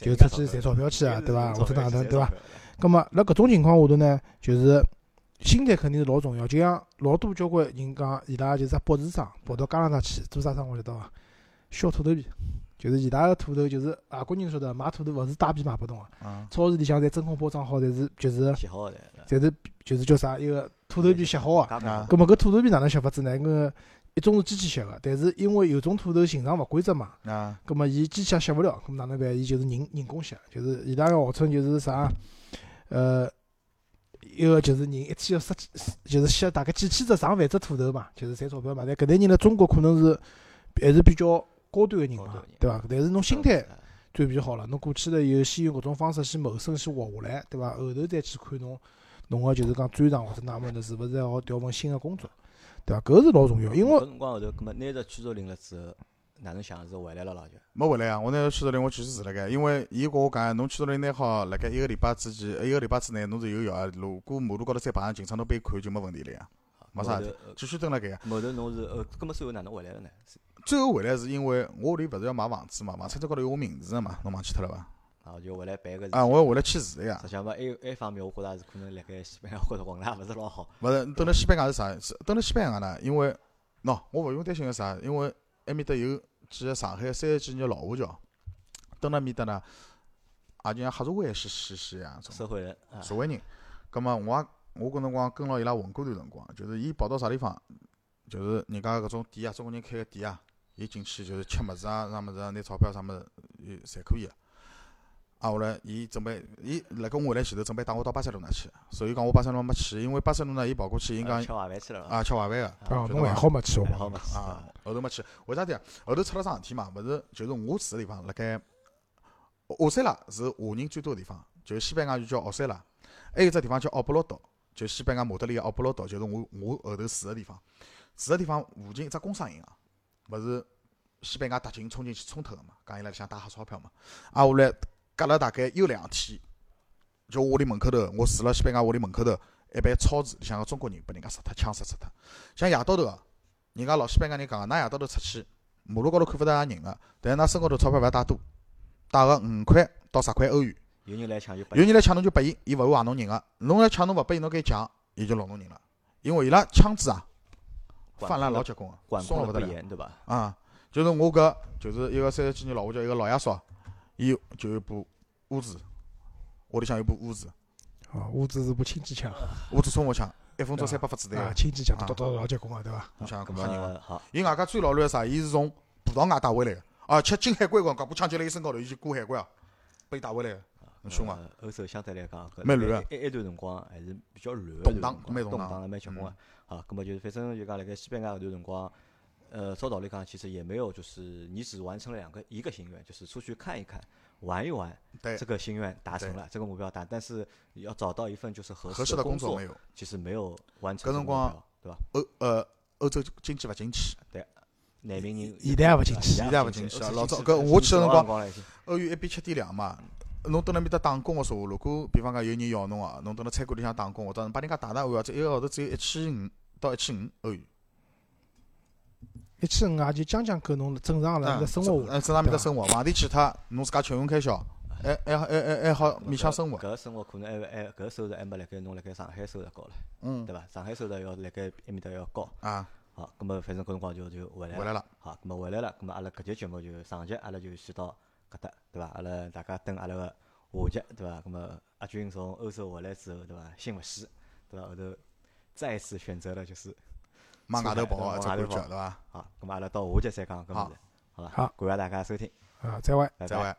B: 就出去赚钞票去啊，对伐？或者哪能，对伐？？咁么辣搿种情况下头呢，就是心态肯定是老重要。就像老多交关人讲，伊拉就是博士生跑到加拿大去做啥生活，晓得伐？削土豆皮，就是伊拉个土豆，就是外国人晓得买土豆勿是带皮买拨侬个，
C: 啊，
B: 超市里向侪真空包装好，侪是就是
A: 写好的，
B: 侪是就是叫啥一个土豆皮削好个。
C: 啊
B: 葛末搿土豆皮哪能削法子呢？搿一种是机器削个，但是因为有种土豆形状勿规则嘛，
C: 啊，
B: 葛末伊机器也削勿了，葛末哪能办？伊就是人人工削，就是伊拉个号称就是啥，呃，一个就是人一天要杀几，就是削大概几千只、上万只土豆嘛，就是赚钞票嘛。但搿类人辣中国可能是还是比较高端个人嘛对伐？但是侬心态
A: 啊
B: 转变好了，侬过去了以后，先用搿种方式先谋生，先活下来，对伐？后头再去看侬侬个就是讲专长或者哪么的，是勿是要调份新个工作，对伐？搿是老重要，因为
A: 搿辰光后头，葛末拿着驱逐令了之后，哪能想是回来了咯？就
C: 没回来啊！我拿驱逐令我继续住辣盖，因为伊跟我讲，侬驱逐令拿好，辣盖一个礼拜之前，一个礼拜之内侬是有效啊。如果马路高头再碰上警察，侬被看就没问题了呀，没啥事体，继续蹲辣盖呀。
A: 后头侬是呃，葛末最后哪能回来了呢？
C: 最后回来是因为我屋里勿是要买房子嘛，房产证高头有我名字个嘛，侬忘记脱了伐？
A: 啊，就回来办个事体
C: 啊，我要回来签字个呀
A: 实。际上嘛，埃埃方面我觉着也是可能辣盖西班牙或者混了也勿是老好。
C: 勿是，蹲辣西班牙是啥？是蹲辣西班牙呢？因为喏，我勿用担心个啥，因为埃面搭有几个上海三十几年老华侨，蹲辣埃面搭呢，也就像黑社会是是是一样种
A: 社会人啊，
C: 社会人。葛末我也我搿辰光跟牢伊拉混过段辰光，就是伊跑到啥地方，就是人家搿种店啊，中国人开个店啊，伊进去就是吃物事啊，啥物事啊，拿钞票啥物事，伊侪可以个。啊，后来伊准备，伊辣盖我回来前头准备带我到巴塞罗那去，所以讲我巴塞罗那没去，因为巴塞罗那伊跑过去，伊讲
A: 吃晚饭去了
C: 啊吃晚饭个。
B: 啊，
C: 就
B: 侬还好没去
A: 还好
B: 哦。
A: 嘛
C: 啊，后头没去，为啥体啊？后头出了桩事体嘛，勿是就是我住个地方，辣盖奥塞拉是华人最多个地方，就是西班牙语叫奥塞拉，还有只地方叫奥布罗岛，就西班牙马德里个奥布罗岛，就是我我后头住个地方。住个地方附近一只工商银行，勿是西班牙特警冲进去冲脱个嘛，讲伊拉里向带黑钞票嘛。啊，后来隔了大概有两天，就我屋里门口头，我住辣西班牙屋里门口头，一爿超市里向个中国人被人家杀脱，枪杀死脱。像夜到头个，人家老西班牙人讲个，㑚夜到头出去，马路高头看勿到啥人个，但是㑚身高头钞票勿要带多，带个五块到十块欧元。
A: 有人来抢就
C: 有人来抢侬就拨伊，伊勿会坏侬人个。侬来抢侬勿拨伊，侬跟伊抢，伊就弄侬人了。因为伊拉枪支啊，泛滥老结棍个，
A: 管
C: 控了勿
A: 严，对吧？
C: 啊！就是我搿就是一个三十几年老我叫一个老爷叔，伊就有部乌兹，屋里向有部乌兹，
B: 哦，乌兹是部轻机枪
C: 乌兹冲锋枪，一分钟三百发子弹
B: 啊，轻机枪，
C: 啊
B: 叨叨老结棍个，对伐？
C: 侬想
A: 咁
C: 搿吓人伐？
A: 好，
C: 伊外加最老卵个啥？伊是从葡萄牙带回来个，而且进海关辰光，搿把枪就辣伊身高头，伊就过海关啊，被伊带回来个，很凶啊！
A: 呃欧洲相对来讲，
C: 蛮乱
A: 一一段辰光还是比较乱的
C: 动荡蛮动荡
A: 蛮结棍个。好，搿么就是反正就讲辣盖西班牙搿段辰光，呃，照道理讲，其实也没有，就是你只完成了两个一个心愿，就是出去看一看、玩一玩，
C: 对
A: 这个心愿达成了，这个目标达，但是要找到一份就是合
C: 合适
A: 的作
C: 的工作没，有。
A: 其实没有完成这个目
C: 搿辰光
A: 标，对伐？
C: 欧呃欧洲经济勿景气，对
A: 难民人
B: 现在也勿景气
C: 现在也勿进去啊老早
A: 搿
C: 搿我去的辰光
A: 光了已经
C: 欧元一比七点两嘛。侬蹲辣面搭打工个说话，如果比方讲有人要侬啊，侬蹲辣餐馆里向打工，或者侬帮人家打打碗啊，这一个号头只有一千五到一千五欧元。
B: 一千五也就将将够侬正常了生活
C: 呃，正常面搭生活，房钿去脱，侬自家吃用开销，还还好还还还好勉强生活。
A: 搿个生活可能还还搿个收入还没辣盖侬辣盖上海收入高唻，
C: 嗯
A: 对伐？上海收入要辣盖埃面搭要高。
C: 啊，
A: 好，葛末反正搿辰光就就回来了。
C: 回来了。
A: 好，葛末回来了，葛末阿拉搿节节目就上集阿拉就先到搿搭，对伐？阿拉大家等阿拉个下集，对伐？葛末阿军从欧洲回来之后，对伐？心勿死，对伐？后头再一次选择了就是
C: 往外头跑
A: 往外头跑
C: 感觉对伐？
A: 好，咁么阿拉到下集再讲搿物事，好伐？
B: 好
A: 感谢大家收听。
B: 啊，再会。
C: 再会。